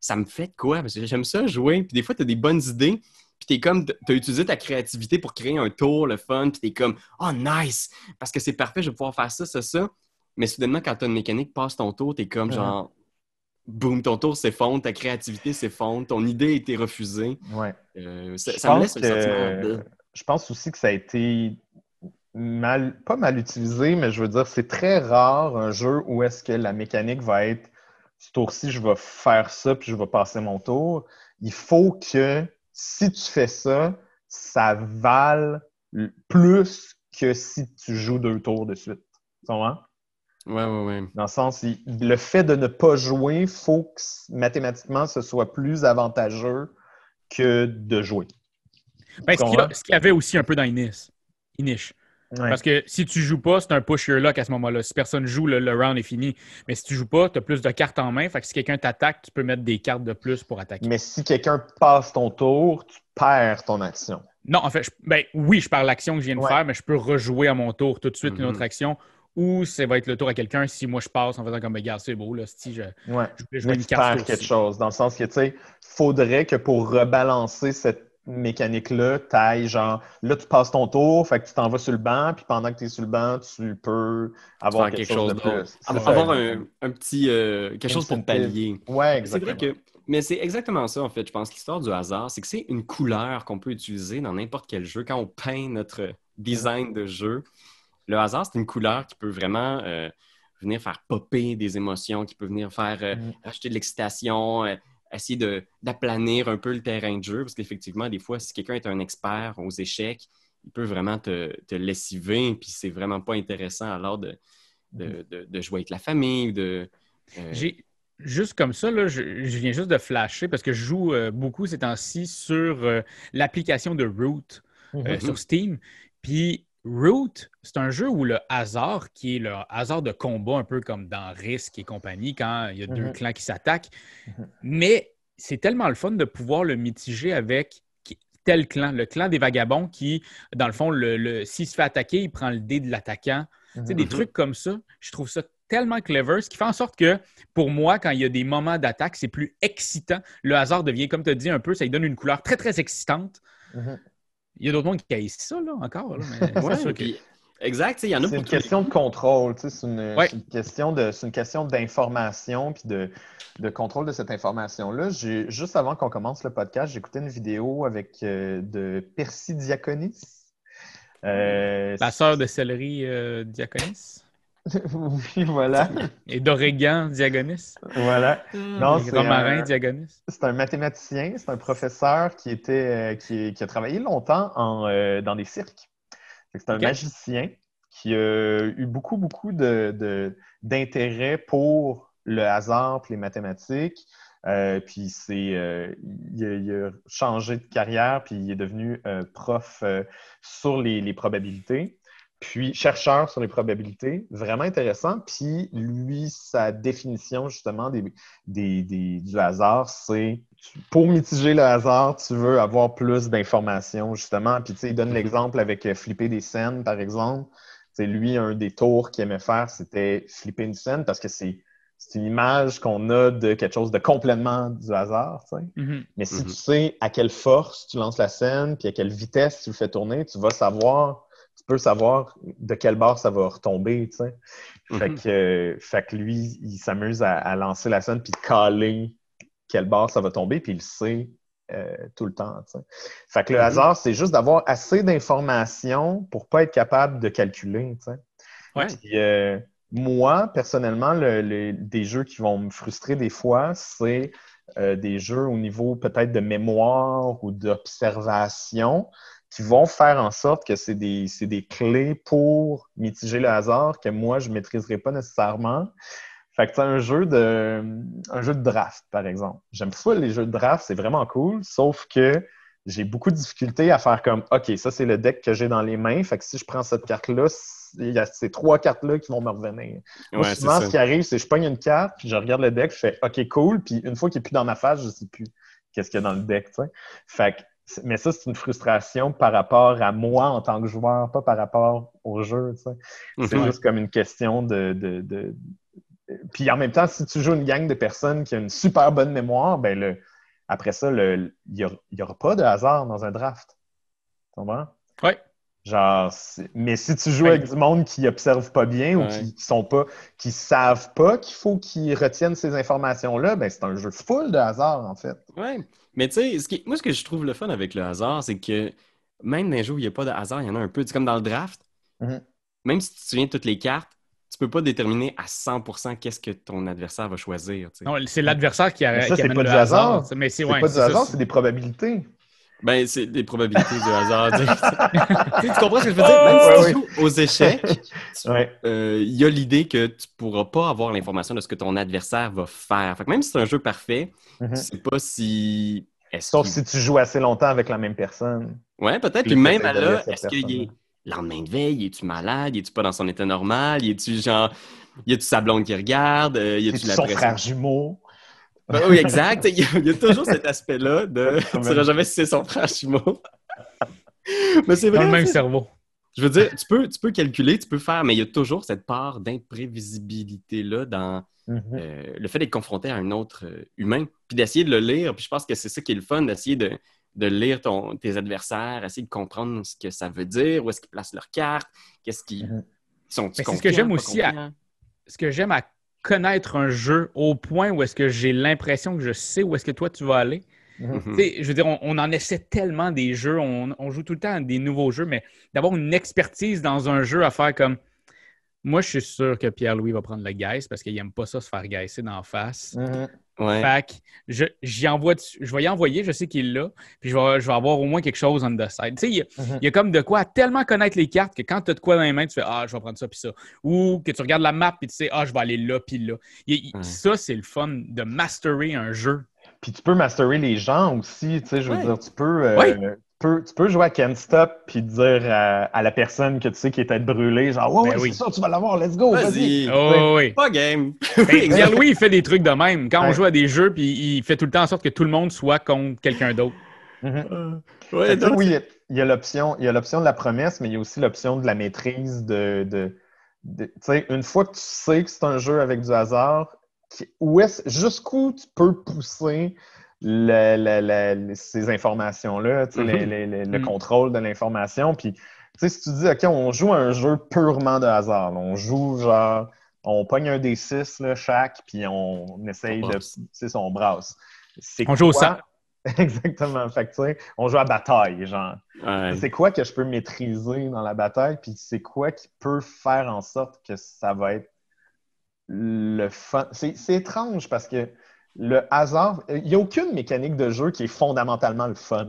ça me fait de quoi? Parce que j'aime ça jouer. Puis des fois, tu as des bonnes idées. Puis t'es comme, t'as utilisé ta créativité pour créer un tour, le fun. Puis t'es comme, oh nice! Parce que c'est parfait, je vais pouvoir faire ça, ça, ça. Mais soudainement, quand t'as une mécanique, passe ton tour, t'es comme Mhm. genre, boum, ton tour s'effondre, ta créativité s'effondre, ton idée a été refusée. Ouais. Euh, ça me laisse un sentiment. de- Je pense aussi que ça a été mal, pas mal utilisé, mais je veux dire, c'est très rare un jeu où est-ce que la mécanique va être ce tour-ci, je vais faire ça, puis je vais passer mon tour. Il faut que si tu fais ça, ça vale plus que si tu joues deux tours de suite. Tu comprends? Ouais, ouais, ouais. Dans le sens, il- le fait de ne pas jouer, il faut que mathématiquement ce soit plus avantageux que de jouer. Ben, ce qu'il y, a- avait aussi un peu dans Inish. Inish. Ouais. Parce que si tu joues pas, c'est un push your luck à ce moment-là. Si personne joue, le, le round est fini. Mais si tu joues pas, tu as plus de cartes en main. Fait que si quelqu'un t'attaque, tu peux mettre des cartes de plus pour attaquer. Mais si quelqu'un passe ton tour, tu perds ton action. Non, en fait, je- ben, oui, je parle l'action que je viens de Ouais. faire, mais je peux rejouer à mon tour tout de suite une Mhm. autre action. Ou ça va être le tour à quelqu'un si moi je passe en faisant comme, regarde, c'est beau, là, si je, Ouais. je voulais jouer une carte. quelque chose. Dans le sens que, tu sais, faudrait que pour rebalancer cette mécanique-là, t'ailles genre, là, tu passes ton tour, fait que tu t'en vas sur le banc, puis pendant que tu es sur le banc, tu peux avoir quelque, chose, de plus. Avoir, C'est un, un petit. euh, quelque chose pour pallier. Ouais, C'est exactement. vrai que. Mais c'est exactement ça, en fait. Je pense que l'histoire du hasard, c'est que c'est une couleur qu'on peut utiliser dans n'importe quel jeu. Quand on peint notre design de jeu, le hasard, c'est une couleur qui peut vraiment euh, venir faire popper des émotions, qui peut venir faire euh, Mhm. rajouter de l'excitation, euh, essayer de- d'aplanir un peu le terrain de jeu. Parce qu'effectivement, des fois, si quelqu'un est un expert aux échecs, il peut vraiment te, te lessiver, puis c'est vraiment pas intéressant alors de, de, de, de jouer avec la famille, de. J'ai juste comme ça, là, je, je viens juste de flasher parce que je joue euh, beaucoup ces temps-ci sur euh, l'application de Root euh, Mhm. sur Steam. Puis Root, c'est un jeu où le hasard, qui est le hasard de combat, un peu comme dans Risk et compagnie, quand il y a deux Mhm. clans qui s'attaquent. Mhm. Mais c'est tellement le fun de pouvoir le mitiger avec tel clan, le clan des vagabonds qui, dans le fond, le, le- s'il se fait attaquer, il prend le dé de l'attaquant. Tu sais, des Mhm. trucs comme ça, je trouve ça tellement clever, ce qui fait en sorte que, pour moi, quand il y a des moments d'attaque, c'est plus excitant. Le hasard devient, comme tu as dit un peu, ça lui donne une couleur très, très excitante. Il y a d'autres mondes qui haïssent ça, là, encore. là, mais (laughs) c'est ouais, sûr que- exact, il y en a C'est une question de contrôle, tu sais, c'est une, Ouais. c'est une question de, c'est une question d'information puis de, de contrôle de cette information-là. J'ai, juste avant qu'on commence le podcast, j'ai écouté une vidéo avec euh, de Percy Diaconis. Euh, La sœur de céleri euh, Diaconis (laughs) oui, voilà, et d'Orégan Diagonis. voilà. Non, et c'est Romarin un- Diagonis. C'est un mathématicien, c'est un professeur qui était euh, qui, qui a travaillé longtemps en, euh, dans des cirques. C'est un magicien qui a eu beaucoup, beaucoup de, de- d'intérêt pour le hasard et les mathématiques. Euh, puis c'est, euh, il, a, il a changé de carrière, puis il est devenu euh, prof euh, sur les, les probabilités, puis chercheur sur les probabilités. Vraiment intéressant. Puis lui, sa définition justement des, des- des- du hasard, c'est pour mitiger le hasard, tu veux avoir plus d'informations, justement. Puis, tu sais, il donne l'exemple avec euh, flipper des scènes, par exemple. C'est lui, un des tours qu'il aimait faire, c'était flipper une scène parce que c'est c'est une image qu'on a de quelque chose de complètement du hasard, tu sais. Mhm. Mais si Mhm. tu sais à quelle force tu lances la scène, puis à quelle vitesse tu le fais tourner, tu vas savoir, peux savoir de quelle barre ça va retomber, tu sais. Fait Mhm. que, euh, fait que lui, il s'amuse à, à lancer la scène puis de caler quelle barre ça va tomber, puis il le sait euh, tout le temps, tu sais. Fait que le Mhm. hasard, c'est juste d'avoir assez d'informations pour pas être capable de calculer, tu sais. Ouais. Puis, euh, moi, personnellement, le- le- des jeux qui vont me frustrer des fois, c'est euh, des jeux au niveau peut-être de mémoire ou d'observation qui vont faire en sorte que c'est des, des clés pour mitiger le hasard que moi, je ne maîtriserai pas nécessairement. Fait que c'est un jeu de un jeu de draft, par exemple. J'aime full les jeux de draft, c'est vraiment cool, sauf que j'ai beaucoup de difficultés à faire comme OK, ça c'est le deck que j'ai dans les mains. Fait que si je prends cette carte-là, il y a ces trois cartes-là qui vont me revenir. Ouais, souvent, ce qui arrive, c'est que je pogne une carte, puis je regarde le deck, je fais OK, cool, puis une fois qu'il n'est plus dans ma face, je ne sais plus qu'est-ce qu'il y a dans le deck. Fait que, mais ça, c'est une frustration par rapport à moi en tant que joueur, pas par rapport au jeu. C'est Mhm. juste comme une question de, de, de- Puis en même temps, si tu joues une gang de personnes qui ont une super bonne mémoire, ben le... après ça, le... il n'y aura... aura pas de hasard dans un draft. Tu comprends? Ouais. Genre, mais si tu joues avec du monde qui observe pas bien ou qui, qui sont pas, qui savent pas qu'il faut qu'ils retiennent ces informations-là, ben c'est un jeu full de hasard en fait. Ouais. Mais tu sais, ce qui- moi, ce que je trouve le fun avec le hasard, c'est que même dans les jeux où il n'y a pas de hasard, il y en a un peu. C'est comme dans le draft. Mhm. Même si tu te souviens de toutes les cartes, tu peux pas déterminer à 100% qu'est-ce que ton adversaire va choisir. Non, c'est l'adversaire qui, a- Mais ça, qui c'est amène pas le du hasard. hasard. Mais c'est C'est ouais, pas du hasard, c'est- c'est des probabilités. Ben, c'est des probabilités du hasard. (laughs) tu comprends ce que je veux dire? Oh! Même si tu ouais. joues aux échecs, (laughs) Ouais. euh, il y a l'idée que tu pourras pas avoir l'information de ce que ton adversaire va faire. Fait que même si c'est un jeu parfait, Mhm. tu sais pas si. Sauf si tu joues assez longtemps avec la même personne. Ouais, peut-être. Puis Puis même à de là, est-ce qu'il est lendemain de veille, es-tu malade? Es-tu pas dans son état normal? Es-tu genre. Y a-tu sa blonde qui regarde? Euh, Y C'est a-tu la son pression? frère jumeau? Ben oui, exact. Il y, a- il y a toujours cet aspect-là de. tu Quand sauras jamais si c'est son frère. Mais c'est dans vrai. le même cerveau. Je veux dire, tu peux, tu peux calculer, tu peux faire, mais il y a toujours cette part d'imprévisibilité-là dans Mhm. euh, le fait d'être confronté à un autre euh, humain, puis d'essayer de le lire. Puis je pense que c'est ça qui est le fun, d'essayer de, de lire ton, tes adversaires, essayer de comprendre ce que ça veut dire, où est-ce qu'ils placent leurs cartes, qu'est-ce qu'ils Mhm. sont c'est ce que j'aime aussi à- Ce que j'aime à connaître un jeu au point où est-ce que j'ai l'impression que je sais où est-ce que toi tu vas aller. Mhm. Tu sais, je veux dire, on, on en essaie tellement des jeux, on, on joue tout le temps à des nouveaux jeux, mais d'avoir une expertise dans un jeu à faire comme. Moi, je suis sûr que Pierre-Louis va prendre le guys parce qu'il n'aime pas ça se faire gaisser d'en face. Mhm. Ouais. Fait que je, j'y envoie, dessus- je vais y envoyer, je sais qu'il est là, puis je vais, je vais avoir au moins quelque chose on the side. Tu sais, il y a- il y a comme de quoi tellement connaître les cartes que quand tu as de quoi dans les mains, tu fais Ah, je vais prendre ça puis ça. Ou que tu regardes la map et tu sais Ah, je vais aller là puis là. Il- il- Ouais. Ça, c'est le fun de masterer un jeu. Puis tu peux masterer les gens aussi, tu sais, je veux Ouais. dire, tu peux, euh, peux, tu peux jouer à Can't Stop puis dire à, à la personne que tu sais qui est peut-être brûlée, genre, ouais, Ben ouais, oui. c'est ça, tu vas l'avoir, let's go, vas-y. Oh, oui. Pas game. Ben, Pierre-Louis, il fait des trucs de même. Quand on joue à des jeux, puis il fait tout le temps en sorte que tout le monde soit contre quelqu'un d'autre. Mhm. Donc, oui, il y a- l'option, il y a l'option de la promesse, mais il y a aussi l'option de la maîtrise de, de, de- tu sais, une fois que tu sais que c'est un jeu avec du hasard, qui- où est-ce, jusqu'où tu peux pousser ces informations-là, Mhm. le, Mhm. contrôle de l'information, puis si tu dis, OK, on joue à un jeu purement de hasard, là, on joue genre, on pogne un des six là, chaque, puis on essaye On de, sais, on brasse. C'est On joue au sang. (laughs) Exactement. Fait que, tu sais, on joue à bataille, genre. ouais. C'est quoi que je peux maîtriser dans la bataille, puis c'est quoi qui peut faire en sorte que ça va être le fun? C'est c'est étrange parce que le hasard, il n'y a aucune mécanique de jeu qui est fondamentalement le fun.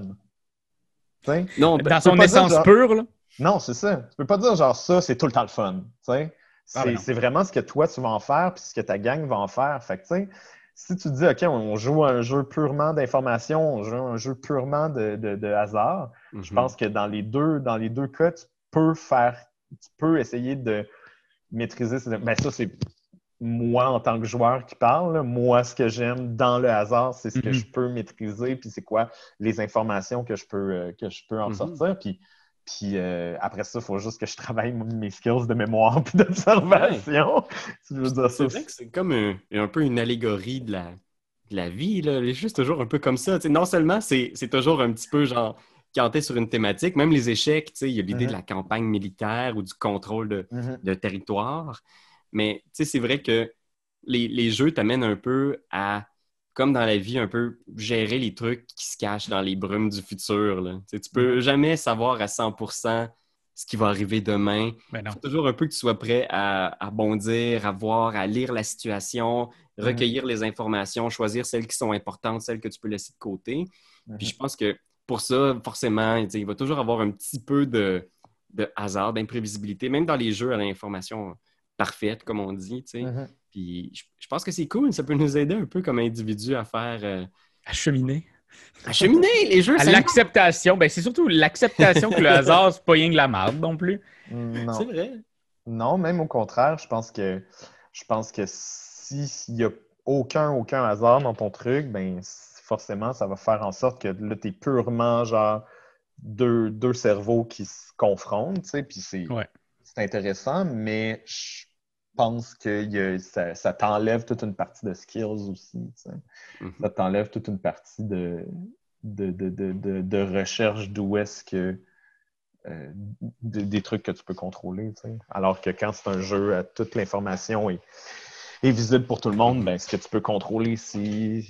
Tu sais? Non, ben, Dans son essence genre- pure, là. Non, c'est ça. Tu peux pas dire genre ça, c'est tout le temps le fun. tu sais? C'est Ah, ben vraiment ce que toi tu vas en faire, puis ce que ta gang va en faire. Fait que, tu sais, si tu dis, OK, on joue à un jeu purement d'information, on joue à un jeu purement de, de- de hasard, Mhm. je pense que dans les deux, dans les deux cas, tu peux faire, tu peux essayer de maîtriser. ces- Ben, ça, c'est moi en tant que joueur qui parle. Moi, ce que j'aime dans le hasard, c'est ce que Mhm. je peux maîtriser, puis c'est quoi les informations que je peux, euh, que je peux en Mhm. sortir. Puis, puis euh, après ça, il faut juste que je travaille mes skills de mémoire (laughs) puis d'observation. Dire, C'est vrai que c'est comme un, un peu une allégorie de la, de la vie. Là. Les c'est toujours un peu comme ça. Non seulement c'est toujours un petit peu genre canté sur une thématique, même les échecs, tu sais, il y a l'idée Mhm. de la campagne militaire ou du contrôle de, de territoire. Mais c'est vrai que les, les jeux t'amènent un peu à, comme dans la vie, un peu gérer les trucs qui se cachent dans les brumes du futur. Là. Tu peux jamais savoir à 100% ce qui va arriver demain. Ben non. faut toujours un peu que tu sois prêt à, à bondir, à voir, à lire la situation, recueillir les informations, choisir celles qui sont importantes, celles que tu peux laisser de côté. Puis je pense que pour ça, forcément, il va toujours avoir un petit peu de, de hasard, d'imprévisibilité, même dans les jeux à l'information parfaite, comme on dit. tu sais. Mhm. Puis je, je pense que c'est cool, ça peut nous aider un peu comme individu à faire. euh, À cheminer. à cheminer les jeux. À l'acceptation. Ben, c'est surtout l'acceptation que le (laughs) hasard, c'est pas rien que la merde non plus. Non. C'est vrai. Non, même au contraire, je pense que je pense que si- s'il n'y a aucun, aucun hasard dans ton truc, ben forcément, ça va faire en sorte que là, tu es purement genre deux, deux cerveaux qui se confrontent, tu sais, puis c'est Ouais. C'est intéressant, mais je pense que il y a- ça, ça t'enlève toute une partie de skills aussi. Mhm. Ça t'enlève toute une partie de, de, de, de, de- de recherche d'où est-ce que euh, de- des trucs que tu peux contrôler. Alors que quand c'est un jeu, à toute l'information est, est visible pour tout le monde, ben, ce que tu peux contrôler, c'est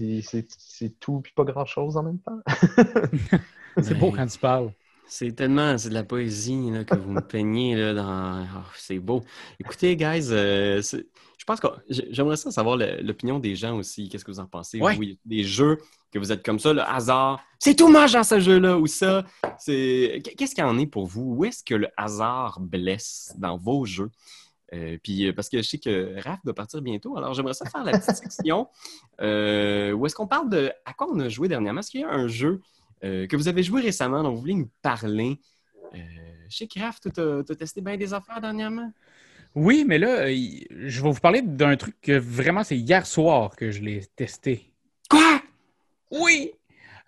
tout puis pas grand-chose en même temps. (laughs) C'est beau quand tu parles. C'est tellement, c'est de la poésie là, que vous me (laughs) peignez là, dans. Oh, c'est beau. Écoutez, guys, euh, je pense que j'aimerais ça savoir l'opinion des gens aussi. Qu'est-ce que vous en pensez? Ouais. Des jeux que vous êtes comme ça, le hasard. C'est tout moche dans ce jeu-là ou ça. C'est qu'est-ce qu'il y en est pour vous? Où est-ce que le hasard blesse dans vos jeux? Euh, puis euh, parce que je sais que Raph doit partir bientôt, alors j'aimerais ça faire la petite section euh, où est-ce qu'on parle de à quoi on a joué dernièrement? Est-ce qu'il y a un jeu euh, que vous avez joué récemment dont vous voulez nous parler? Euh, je que Raph, tu as, testé bien des affaires dernièrement? Oui, mais là, euh, je vais vous parler d'un truc que vraiment, c'est hier soir que je l'ai testé. Quoi? Oui!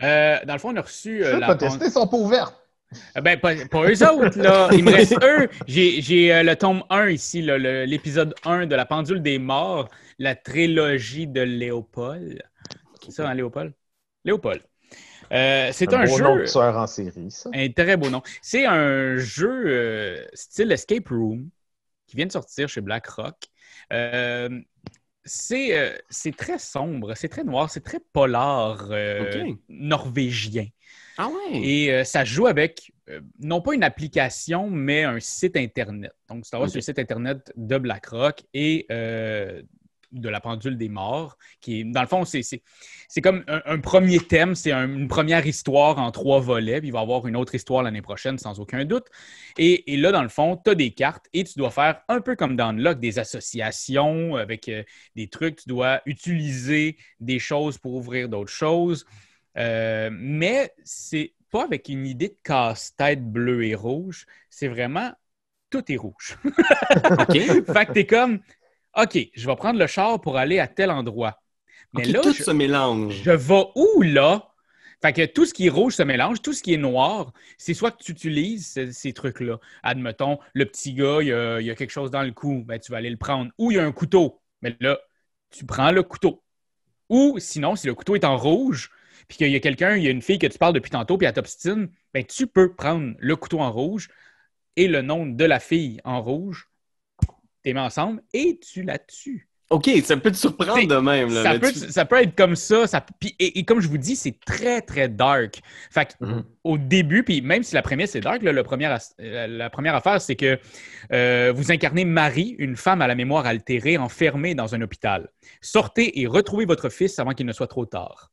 Euh, dans le fond, on a reçu. euh, Ça, la pas testé son pot ouverte. Euh, Ben, pas, pas eux autres, là. Il me reste eux. J'ai j'ai, euh, le tome 1 ici, l'épisode 1 de La pendule des morts, la trilogie de Léopold. C'est ça, hein, Léopold? Léopold. Euh, c'est un, beau nom jeu. de tueur en série, ça. Un très beau nom. C'est un jeu euh, style Escape Room qui vient de sortir chez BlackRock. Euh, c'est euh, très sombre, c'est très noir, c'est très polar euh, norvégien. Ah ouais? Et euh, ça joue avec, euh, non pas une application, mais un site Internet. Donc, ça va Ok. sur le site Internet de BlackRock. Et euh, de la pendule des morts, qui est, dans le fond, c'est, comme un, un premier thème, c'est un- une première histoire en trois volets, puis il va y avoir une autre histoire l'année prochaine, sans aucun doute. Et, et là, dans le fond, tu as des cartes et tu dois faire un peu comme dans Unlock, des associations avec euh, des trucs. Tu dois utiliser des choses pour ouvrir d'autres choses. Euh, mais c'est pas avec une idée de casse-tête bleu et rouge. C'est vraiment tout est rouge. (laughs) OK. fait que t'es comme, OK, je vais prendre le char pour aller à tel endroit. Mais là, tout je, se mélange. je vais où là? Fait que tout ce qui est rouge se mélange, tout ce qui est noir, c'est soit que tu utilises ces, ces trucs-là. Admettons, le petit gars, il y, a, il y a quelque chose dans le cou, ben, tu vas aller le prendre. Ou il y a un couteau, mais là, tu prends le couteau. Ou sinon, si le couteau est en rouge, puis qu'il y a quelqu'un, il y a une fille que tu parles depuis tantôt, puis elle t'obstine, ben, tu peux prendre le couteau en rouge et le nom de la fille en rouge, ensemble et tu la tues. OK, ça peut te surprendre de même. Là, Ça peut, tu- ça peut être comme ça. ça et, et comme je vous dis, c'est très, très dark. Fait que, Mhm. au début, puis même si la première c'est dark, là, le premier euh, la première affaire, c'est que euh, vous incarnez Marie, une femme à la mémoire altérée, enfermée dans un hôpital. Sortez et retrouvez votre fils avant qu'il ne soit trop tard.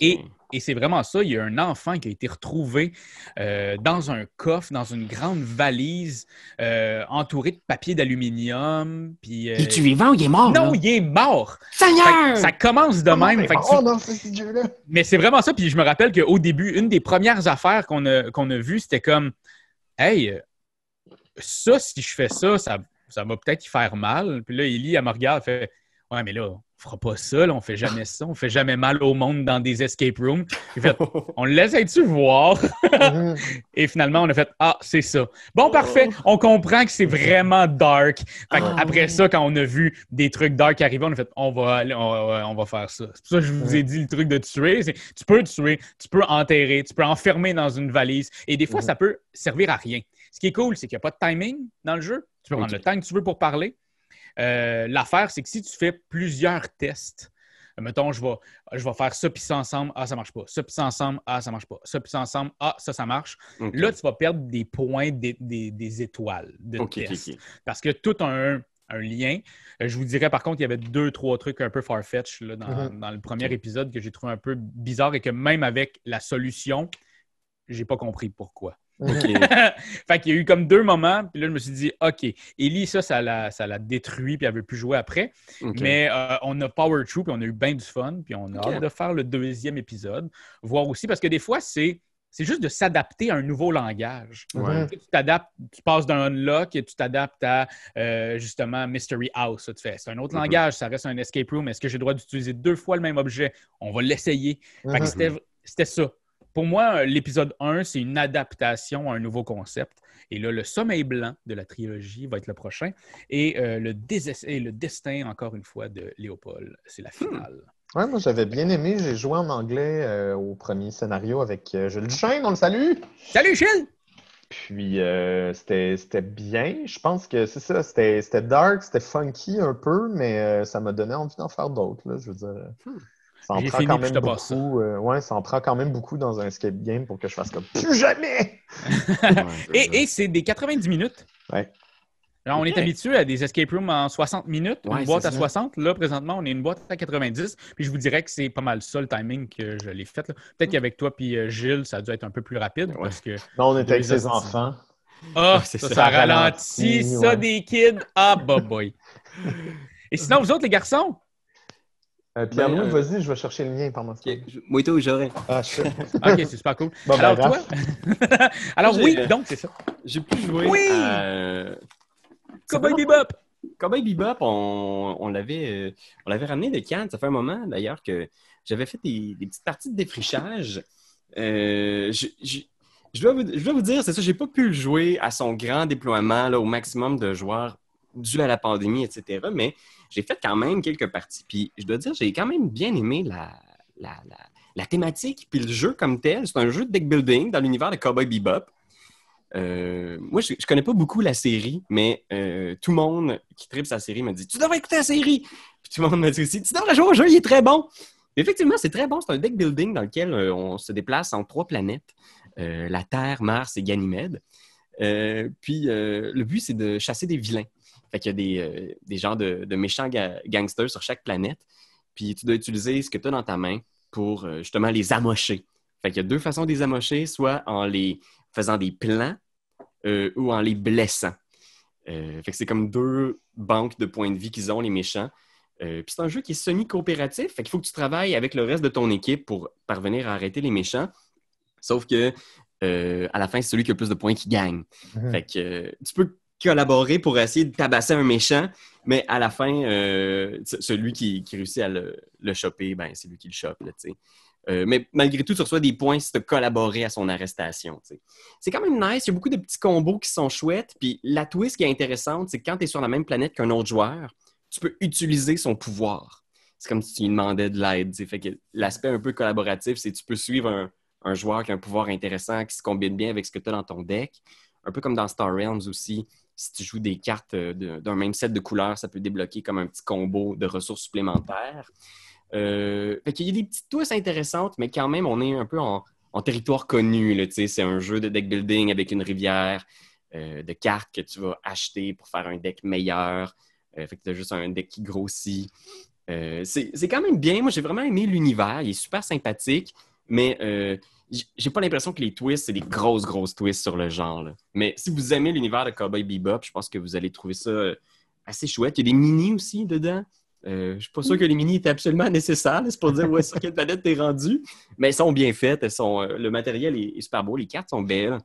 Et, et c'est vraiment ça. Il y a un enfant qui a été retrouvé euh, dans un coffre, dans une grande valise, euh, entouré de papier d'aluminium. Puis, euh, Es-tu vivant ou il est mort? non, là? il est mort! Seigneur! ça commence de Comment même. t'es Fait que mort tu- dans ce petit jeu-là? Mais c'est vraiment ça. Puis je me rappelle qu'au début, une des premières affaires qu'on a, qu'on a vues, c'était comme Hey, ça, si je fais ça, ça, ça va peut-être y faire mal. Puis là, Ellie, elle me regarde, elle fait Ouais, mais là, on fera pas ça, là, on fait jamais ça, on fait jamais mal au monde dans des escape rooms. Fait (laughs) On l'essaie-tu voir? (laughs) Et finalement, on a fait Ah, c'est ça. Bon, parfait. On comprend que c'est vraiment dark. Fait Ah. après ça, quand on a vu des trucs dark arriver, on a fait On va aller, on, va- on va faire ça. C'est pour ça que je vous ai dit le truc de tuer. Tu peux tuer, tu peux enterrer, tu peux enfermer dans une valise. Et des fois, ça peut servir à rien. Ce qui est cool, c'est qu'il n'y a pas de timing dans le jeu. Tu peux prendre le temps que tu veux pour parler. Euh, L'affaire, c'est que si tu fais plusieurs tests, mettons, je vais, je vais faire ça puis ça ensemble, ah, ça marche pas. Ça puis ça ensemble, ah, ça marche pas. Ça puis ça ensemble, ah, ça, ça marche. Là, tu vas perdre des points, des, des- des étoiles de test. Parce que tout a un, un lien. Euh, Je vous dirais, par contre, il y avait deux, trois trucs un peu farfetch là, dans, Mhm. dans le premier épisode que j'ai trouvé un peu bizarre et que même avec la solution, j'ai pas compris pourquoi. Mhm. OK. (laughs) fait qu'il y a eu comme deux moments, puis là, je me suis dit, OK, Ellie, ça, ça l'a, ça l'a détruit, puis elle veut plus jouer après. Mais euh, on a Power True, puis on a eu bien du fun, puis on a hâte de faire le deuxième épisode. Voir aussi, parce que des fois, c'est, c'est juste de s'adapter à un nouveau langage. Ouais. Tu t'adaptes, tu passes d'un unlock et tu t'adaptes à euh, justement Mystery House. ça, tu fais, c'est un autre Mhm. langage, ça reste un escape room. Est-ce que j'ai le droit d'utiliser deux fois le même objet? On va l'essayer. Fait que Mhm. c'était, c'était ça. Pour moi, l'épisode 1, c'est une adaptation à un nouveau concept. Et là, le sommeil blanc de la trilogie va être le prochain. Et, euh, le, désess- et le destin, encore une fois, de Léopold. C'est la finale. Ouais, moi j'avais bien aimé. J'ai joué en anglais euh, au premier scénario avec euh, Jules Duchesne, on le salue. Salut, Gilles! Puis euh, c'était bien. Je pense que c'est ça. C'était dark, c'était funky un peu, mais ça m'a donné envie d'en faire d'autres. Je veux dire. Hmm. Ça en prend fini, quand même beaucoup. euh, ouais, ça en prend quand même beaucoup dans un escape game pour que je fasse comme plus jamais. (laughs) (laughs) Et, et c'est des 90 minutes. Ouais. Alors, on est habitué à des escape rooms en 60 minutes, Ouais, une boîte à ça. 60. Là, présentement, on est une boîte à 90. Puis je vous dirais que c'est pas mal ça le timing que je l'ai fait. là. Peut-être qu'avec toi puis euh, Gilles, ça a dû être un peu plus rapide Ouais. parce que Non, on était avec ses enfants. ah, c'est ça, ça. ralentit, ça des kids. Ah, bah boy. Et sinon, vous autres, les garçons? Euh, Pierre-Louis, Ben, euh, vas-y, je vais chercher le mien pendant ce temps. Je- toi, j'aurais. Ah, shit. (laughs) Ok, c'est super cool. Bon, ben, Alors, toi? Raph. (laughs) Alors, oui, donc, c'est ça. J'ai pu jouer Oui! à... Cowboy Bebop. Cowboy Bebop, on, on l'avait euh, on l'avait ramené de Cannes. Ça fait un moment, d'ailleurs, que j'avais fait des, des petites parties de défrichage. Euh, je, je- je dois vous, je dois vous dire, c'est ça, j'ai pas pu le jouer à son grand déploiement, là, au maximum de joueurs dû à la pandémie, etc. Mais j'ai fait quand même quelques parties. Puis je dois dire, j'ai quand même bien aimé la, la, la- la thématique puis le jeu comme tel. C'est un jeu de deck building dans l'univers de Cowboy Bebop. Euh, moi, je, je connais pas beaucoup la série, mais euh, tout le monde qui tripe sa série me dit Tu devrais écouter la série. Puis tout le monde me dit aussi Tu devrais jouer au jeu, il est très bon. Effectivement, c'est très bon. C'est un deck building dans lequel euh, on se déplace en trois planètes la Terre, Mars et Ganymède. Puis le but, c'est de chasser des vilains. Fait qu'il y a des, euh, des genres de, de méchants ga- gangsters sur chaque planète. Puis tu dois utiliser ce que tu as dans ta main pour euh, justement les amocher. Fait qu'il y a deux façons de les amocher, soit en les faisant des plans euh, ou en les blessant. Euh, fait que c'est comme deux banques de points de vie qu'ils ont, les méchants. Euh, puis c'est un jeu qui est semi-coopératif, fait qu'il faut que tu travailles avec le reste de ton équipe pour parvenir à arrêter les méchants. Sauf que à la fin, c'est celui qui a le plus de points qui gagne. Mhm. Fait que tu peux collaborer pour essayer de tabasser un méchant, mais à la fin, euh, celui qui, réussit à le, choper, ben, c'est lui qui le chope. Euh, mais malgré tout, tu reçois des points si tu as collaboré à son arrestation. C'est quand même nice. Il y a beaucoup de petits combos qui sont chouettes. Puis la twist qui est intéressante, c'est que quand tu es sur la même planète qu'un autre joueur, tu peux utiliser son pouvoir. C'est comme si tu lui demandais de l'aide. l'aspect un peu collaboratif, c'est que tu peux suivre un, un joueur qui a un pouvoir intéressant, qui se combine bien avec ce que tu as dans ton deck. Un peu comme dans Star Realms aussi, si tu joues des cartes euh, d'un même set de couleurs, ça peut débloquer comme un petit combo de ressources supplémentaires. Euh, fait qu'il y a des petites twists intéressantes, mais quand même, on est un peu en, territoire connu. C'est un jeu de deck building avec une rivière euh, de cartes que tu vas acheter pour faire un deck meilleur. Euh, fait que tu as juste un deck qui grossit. C'est quand même bien. Moi, j'ai vraiment aimé l'univers. Il est super sympathique, mais j'ai pas l'impression que les twists, c'est des grosses, grosses twists sur le genre. là. Mais si vous aimez l'univers de Cowboy Bebop, je pense que vous allez trouver ça euh, assez chouette. Il y a des mini aussi dedans. Euh, je suis pas sûr que les mini étaient absolument nécessaires. là. C'est pour dire où est-ce quelle planète t'es rendu. Mais elles sont bien faites. Elles sont, euh, le matériel est, est super beau. Les cartes sont belles.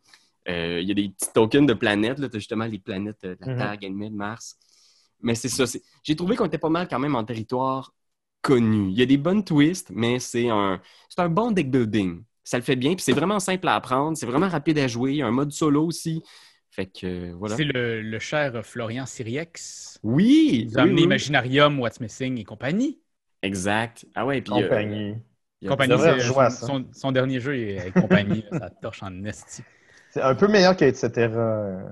Euh, il y a des petits tokens de planètes. Tu as justement les planètes de la Mhm. Terre, Ganymède, Mars. Mais c'est ça. J'ai trouvé qu'on était pas mal quand même en territoire connu. Il y a des bonnes twists, mais c'est un, c'est un bon deck building. Ça le fait bien, puis c'est vraiment simple à apprendre, c'est vraiment rapide à jouer. Il y a un mode solo aussi. Fait que euh, voilà. C'est le, le cher Florian Siriex. Oui! Il nous a oui, amené oui. Imaginarium, What's Missing et compagnie. Exact. Ah ouais, puis. Compagnie. son, son- son dernier jeu est avec compagnie. ça torche en esti. C'est un peu meilleur que etc. euh,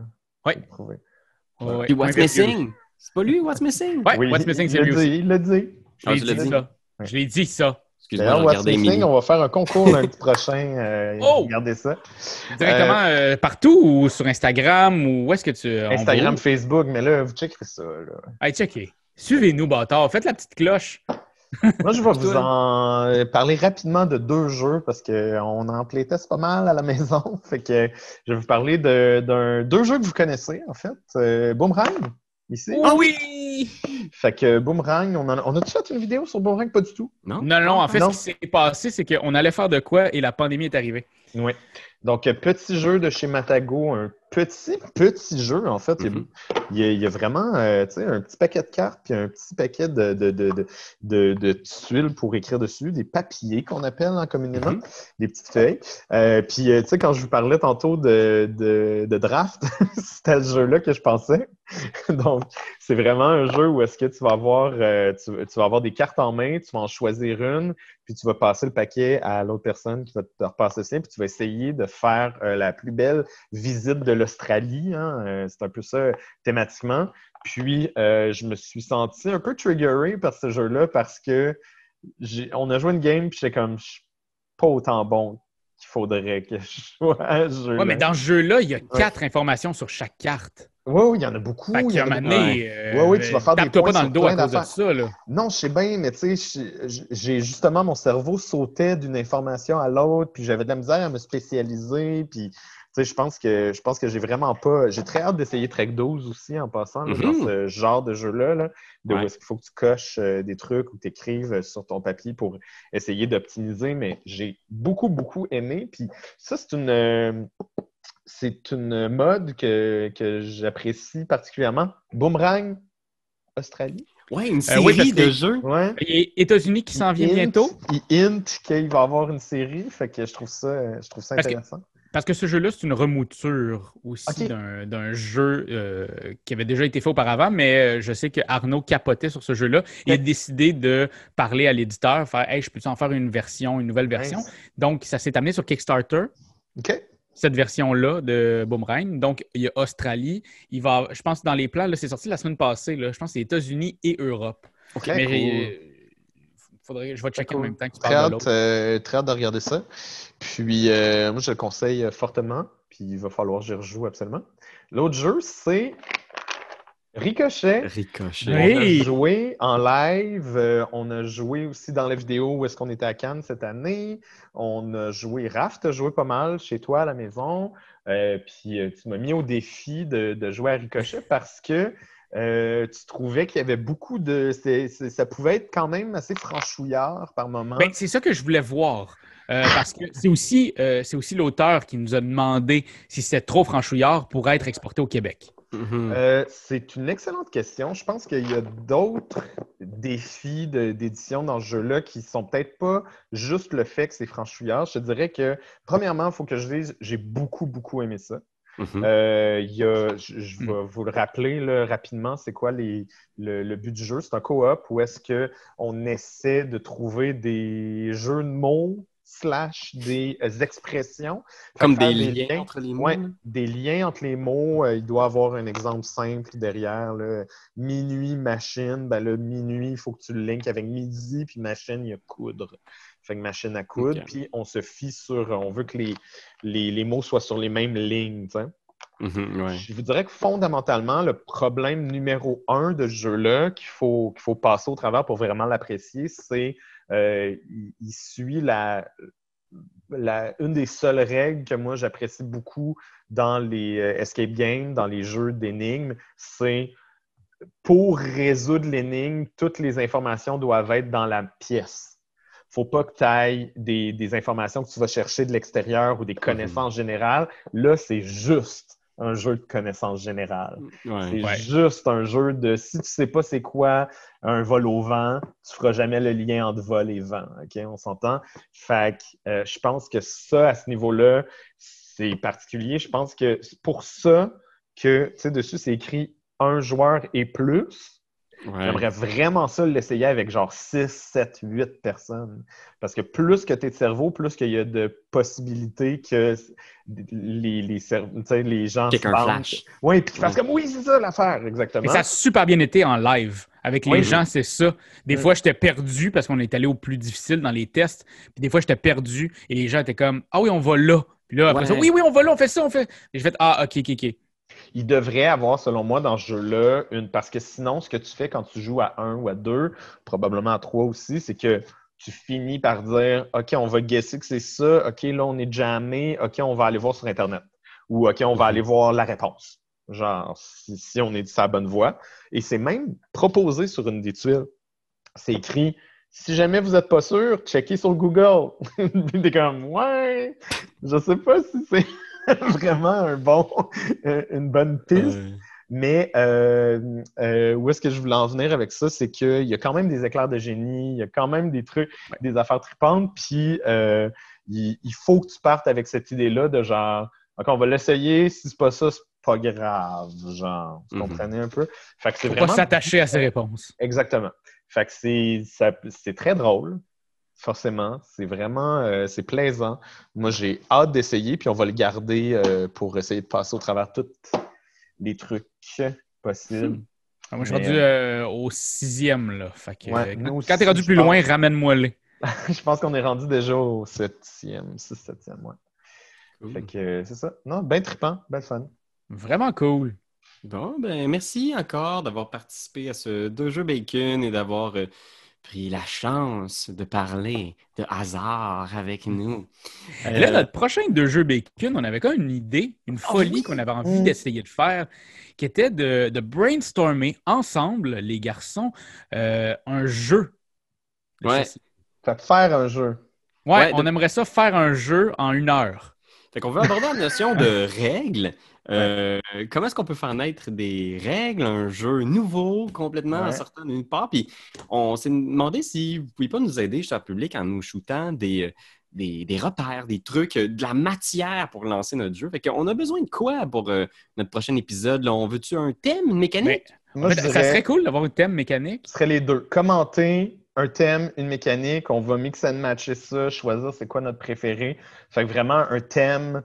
j'ai trouvé. Ouais. Puis What's. Missing? C'est pas lui, What's Missing? Ouais, Oui, What's Missing, c'est lui aussi. Il l'a dit. Je Ah, l'ai l'as dit, dit? ça. Ouais. Je l'ai dit, ça. D'ailleurs, What's Missing, on va faire un concours lundi (laughs) prochain. euh, Oh! Regardez ça. Directement euh, partout ou sur Instagram ou où est-ce que tu. Instagram? Facebook, mais là, vous checkerez ça. là. Hey, checkez. Suivez-nous, bâtard. Faites la petite cloche. (laughs) Moi, je vais vous en euh, parler rapidement de deux jeux parce qu'on en playtest pas mal à la maison. (laughs) Fait que je vais vous parler de, d'un, deux jeux que vous connaissez, en fait. Euh, Boomerang, ici. Ah oui! Fait que Boomerang, on, en a, on a-tu fait une vidéo sur Boomerang? Pas du tout. Non? Non, non, en fait, Non. ce qui s'est passé, c'est qu'on allait faire de quoi et la pandémie est arrivée. Oui. Donc, euh, petit jeu de chez Matago, un petit, petit jeu, en fait. Il y a- Mhm. il, y a, il y a vraiment euh, tu sais, un petit paquet de cartes puis un petit paquet de, de, de, de, tuiles pour écrire dessus, des papiers qu'on appelle hein, communément, Mhm. des petites feuilles. Euh, puis, tu sais, quand je vous parlais tantôt de, de, de draft, (laughs) c'était le jeu-là que je pensais. (laughs) Donc, c'est vraiment un jeu où est-ce que tu vas avoir, euh, tu, tu vas avoir des cartes en main, tu vas en choisir une, puis tu vas passer le paquet à l'autre personne qui va te repasser le sien, puis tu vas essayer de faire euh, la plus belle visite de l'Australie. hein. Euh, c'est un peu ça thématiquement. Puis, euh, je me suis senti un peu triggeré par ce jeu-là parce que on a joué une game, puis j'étais comme, je suis pas autant bon qu'il faudrait que je (laughs) joue à ce. Ouais, mais dans ce jeu-là, il y a quatre informations sur chaque carte. Oui, oui, il y en a beaucoup. Fait il y en a donné, euh, Ouais, ouais, tu vas faire des points pas dans le sur dos à plein cause de ça. Là. Non, je sais bien, mais tu sais, j'ai- justement mon cerveau sautait d'une information à l'autre, puis j'avais de la misère à me spécialiser, puis tu sais, je pense que je pense que j'ai vraiment pas. J'ai très hâte d'essayer Trek 12 aussi en passant là, dans Mhm. ce genre de jeu-là, là, de Ouais. où est-ce qu'il faut que tu coches euh, des trucs ou tu écrives sur ton papier pour essayer d'optimiser, mais j'ai beaucoup, beaucoup aimé. Puis ça, c'est une. euh, c'est une mode que, que j'apprécie particulièrement. Boomerang, Australie. Ouais, une Euh, série oui, de jeux. Ouais. Et États-Unis qui s'en vient hint- bientôt. Il hint qu'il va y avoir une série, fait que je trouve ça, je trouve ça Parce que- intéressant. Parce que ce jeu-là, c'est une remouture aussi d'un- jeu euh, qui avait déjà été fait auparavant, mais euh, je sais que Arnaud capotait sur ce jeu-là. Il a décidé de parler à l'éditeur, faire Hey, je peux en faire une version, une nouvelle version? Nice. Donc, ça s'est amené sur Kickstarter, OK. Cette version-là de Boomerang. Donc, il y a Australie. Il va, je pense, dans les plans, là, c'est sorti la semaine passée. Là, je pense que c'est États-Unis et Europe. Très mais cool. faudrait, je vais checker en même temps que tu Très parles de hâte, l'autre. euh, très hâte de regarder ça. Puis, euh, moi, je le conseille fortement. Puis, il va falloir que j'y rejoue absolument. L'autre jeu, c'est Ricochet. Ricochet. On Oui. a joué en live. euh, on a joué aussi dans la vidéo où est-ce qu'on était à Cannes cette année. On a joué. Raph, t'as joué pas mal chez toi à la maison. Euh, puis euh, tu m'as mis au défi de, de jouer à Ricochet parce que euh, tu trouvais qu'il y avait beaucoup de. ça pouvait être quand même assez franchouillard par moment. Ben, c'est ça que je voulais voir. Euh, parce que c'est aussi, euh, c'est aussi l'auteur qui nous a demandé si c'était trop franchouillard pour être exporté au Québec. Mhm. Euh, c'est une excellente question. Je pense qu'il y a d'autres défis d'édition dans ce jeu-là qui sont peut-être pas juste le fait que c'est franchouillard. Je te dirais que, premièrement, il faut que je dise, j'ai beaucoup, beaucoup aimé ça. Mhm. Euh, il y a, je, je vais vous le rappeler là, rapidement, c'est quoi les, le, le but du jeu? C'est un co-op où est-ce qu'on essaie de trouver des jeux de mots slash des euh, expressions. Comme des liens entre les mots. Ouais, des liens entre les mots. euh, il doit avoir un exemple simple derrière. là. Minuit, machine. Ben là, minuit, il faut que tu le linkes avec midi, puis machine, il y a coudre. Fait que machine à coudre, puis on se fie sur. On veut que les, les, les mots soient sur les mêmes lignes. Mhm, ouais. Je vous dirais que fondamentalement, le problème numéro un de ce jeu-là qu'il faut, qu'il faut passer au travers pour vraiment l'apprécier, c'est euh, il, il suit la, la- une des seules règles que moi j'apprécie beaucoup dans les euh, escape games, dans les jeux d'énigmes, c'est pour résoudre l'énigme, toutes les informations doivent être dans la pièce. Faut pas que tu ailles des, des informations que tu vas chercher de l'extérieur ou des connaissances générales. Là, c'est juste un jeu de connaissances générales. Ouais. C'est Ouais. juste un jeu de si tu sais pas c'est quoi un vol au vent, tu feras jamais le lien entre vol et vent. OK? On s'entend? Fait que euh, je pense que ça, à ce niveau-là, c'est particulier. Je pense que c'est pour ça que, tu sais, dessus, c'est écrit un joueur et plus. Ouais. J'aimerais vraiment ça l'essayer avec genre 6, 7, 8 personnes. Parce que plus que tu es de cerveau, plus qu'il y a de possibilités que les, les, cerv- tu sais, les gens Quelqu'un se parlent. flash. Oui, puis qu'ils fassent Ouais. comme oui, c'est ça l'affaire, exactement. Mais ça a super bien été en live. Avec les Oui. gens, c'est ça. Des Oui. fois, j'étais perdu parce qu'on est allé au plus difficile dans les tests. Puis des fois, j'étais perdu et les gens étaient comme Ah oui, on va là. Puis là, après Ouais. ça, oui, oui, on va là, on fait ça, on fait. Et j'ai fait Ah, ok, ok, ok. Il devrait avoir, selon moi, dans ce jeu-là, une. Parce que sinon, ce que tu fais quand tu joues à 1 ou à 2, probablement à 3 aussi, c'est que tu finis par dire OK, on va guesser que c'est ça, OK, là, on est jammé, OK, on va aller voir sur Internet. Ou OK, on va aller voir la réponse. Genre, si, si on est sur la bonne voie. Et c'est même proposé sur une des tuiles. C'est écrit si jamais vous n'êtes pas sûr, checkez sur Google. (laughs) T'es comme Ouais, je sais pas si c'est (laughs) vraiment un bon, une bonne piste. Ouais. Mais euh, euh, où est-ce que je voulais en venir avec ça? C'est qu'il y a quand même des éclairs de génie, il y a quand même des trucs, des affaires tripantes, puis euh, il, il faut que tu partes avec cette idée-là de genre, OK, on va l'essayer, si c'est pas ça, c'est pas grave, genre. Vous Mhm. comprenez un peu? Fait que c'est vraiment... pas s'attacher à ses réponses. Exactement. Fait que c'est très drôle, forcément. C'est vraiment euh, c'est plaisant. Moi, j'ai hâte d'essayer, puis on va le garder euh, pour essayer de passer au travers tous les trucs possibles. Ah, Moi, je suis Mais, rendu euh, au sixième, là. Fait que, Ouais, euh, quand t'es aussi, rendu je plus pense. loin, ramène-moi-les. (laughs) Je pense qu'on est rendu déjà au septième, six, septième, ouais. Cool. Fait que c'est ça. Non, ben trippant, ben fun. Vraiment cool. Bon, ben merci encore d'avoir participé à ce deux jeux bacon et d'avoir euh, pris la chance de parler de hasard avec nous. Et là, Euh, notre prochain deux jeux bacon, on avait quand même une idée, une folie oui? qu'on avait envie Mm. d'essayer de faire, qui était de, de brainstormer ensemble, les garçons, euh, un jeu. Ouais. faire un jeu. Ouais, Ouais, on de- aimerait ça faire un jeu en une heure. Fait qu'on veut aborder la notion de (laughs) règles. Euh, comment est-ce qu'on peut faire naître des règles, un jeu nouveau, complètement en Ouais. sortant d'une part? Puis on s'est demandé si vous ne pouviez pas nous aider, cher public, en nous shootant des, euh, des, des repères, des trucs, euh, de la matière pour lancer notre jeu. Fait qu'on a besoin de quoi pour euh, notre prochain épisode? Là? On veut-tu un thème, une mécanique? Mais, Moi, en je fait, dirais, Ça serait cool d'avoir un thème mécanique. ce serait les deux. Commenter un thème, une mécanique, on va mix and matcher ça, choisir c'est quoi notre préféré. Fait que vraiment un thème,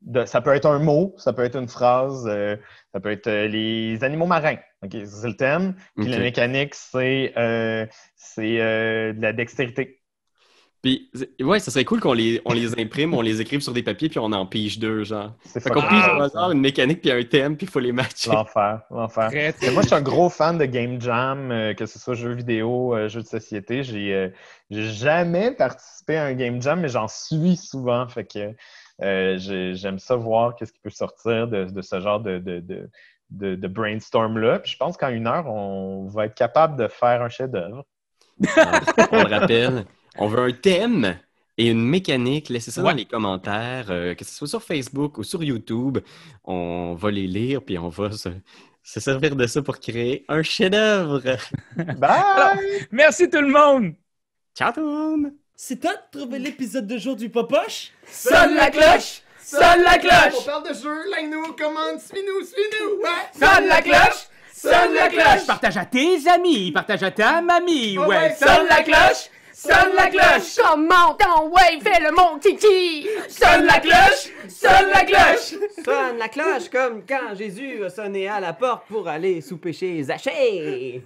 de, ça peut être un mot, ça peut être une phrase, euh, ça peut être euh, les animaux marins. OK, ça, c'est le thème. Puis la mécanique, c'est c'est, euh, de la dextérité. Puis, ouais, ça serait cool qu'on les, on les imprime, on les écrive sur des papiers, puis on en pige deux, genre. C'est Fait qu'on pige au hasard une mécanique puis un thème, puis il faut les matcher. L'enfer, l'enfer. Moi, je suis un gros fan de Game Jam, euh, que ce soit jeux vidéo, euh, jeux de société. J'ai euh, j'ai jamais participé à un Game Jam, mais j'en suis souvent. Fait que euh, j'ai- j'aime ça voir qu'est-ce qui peut sortir de, de ce genre de, de, de, de- de brainstorm-là. Puis je pense qu'en une heure, on va être capable de faire un chef-d'œuvre. (laughs) on le rappelle, on veut un thème et une mécanique. Laissez ça Ouais. dans les commentaires, euh, que ce soit sur Facebook ou sur YouTube. On va les lire, puis on va se, se servir de ça pour créer un chef-d'œuvre. (laughs) Bye! Merci tout le monde! Ciao tout le monde! C'est toi de trouver l'épisode de jour du Popoche? Sonne la cloche! Sonne la On cloche! parle de jeu, like-nous, commande, suis-nous, suis-nous! Ouais! Sonne la cloche! Sonne la cloche! Partage à tes amis, partage à ta mamie, Oh ouais, Sonne la cloche! Sonne la cloche! Comment ton wave fait le mon titi? Sonne la cloche! Sonne la cloche! Sonne la cloche comme quand Jésus a sonné à la porte pour aller souper chez Zachée.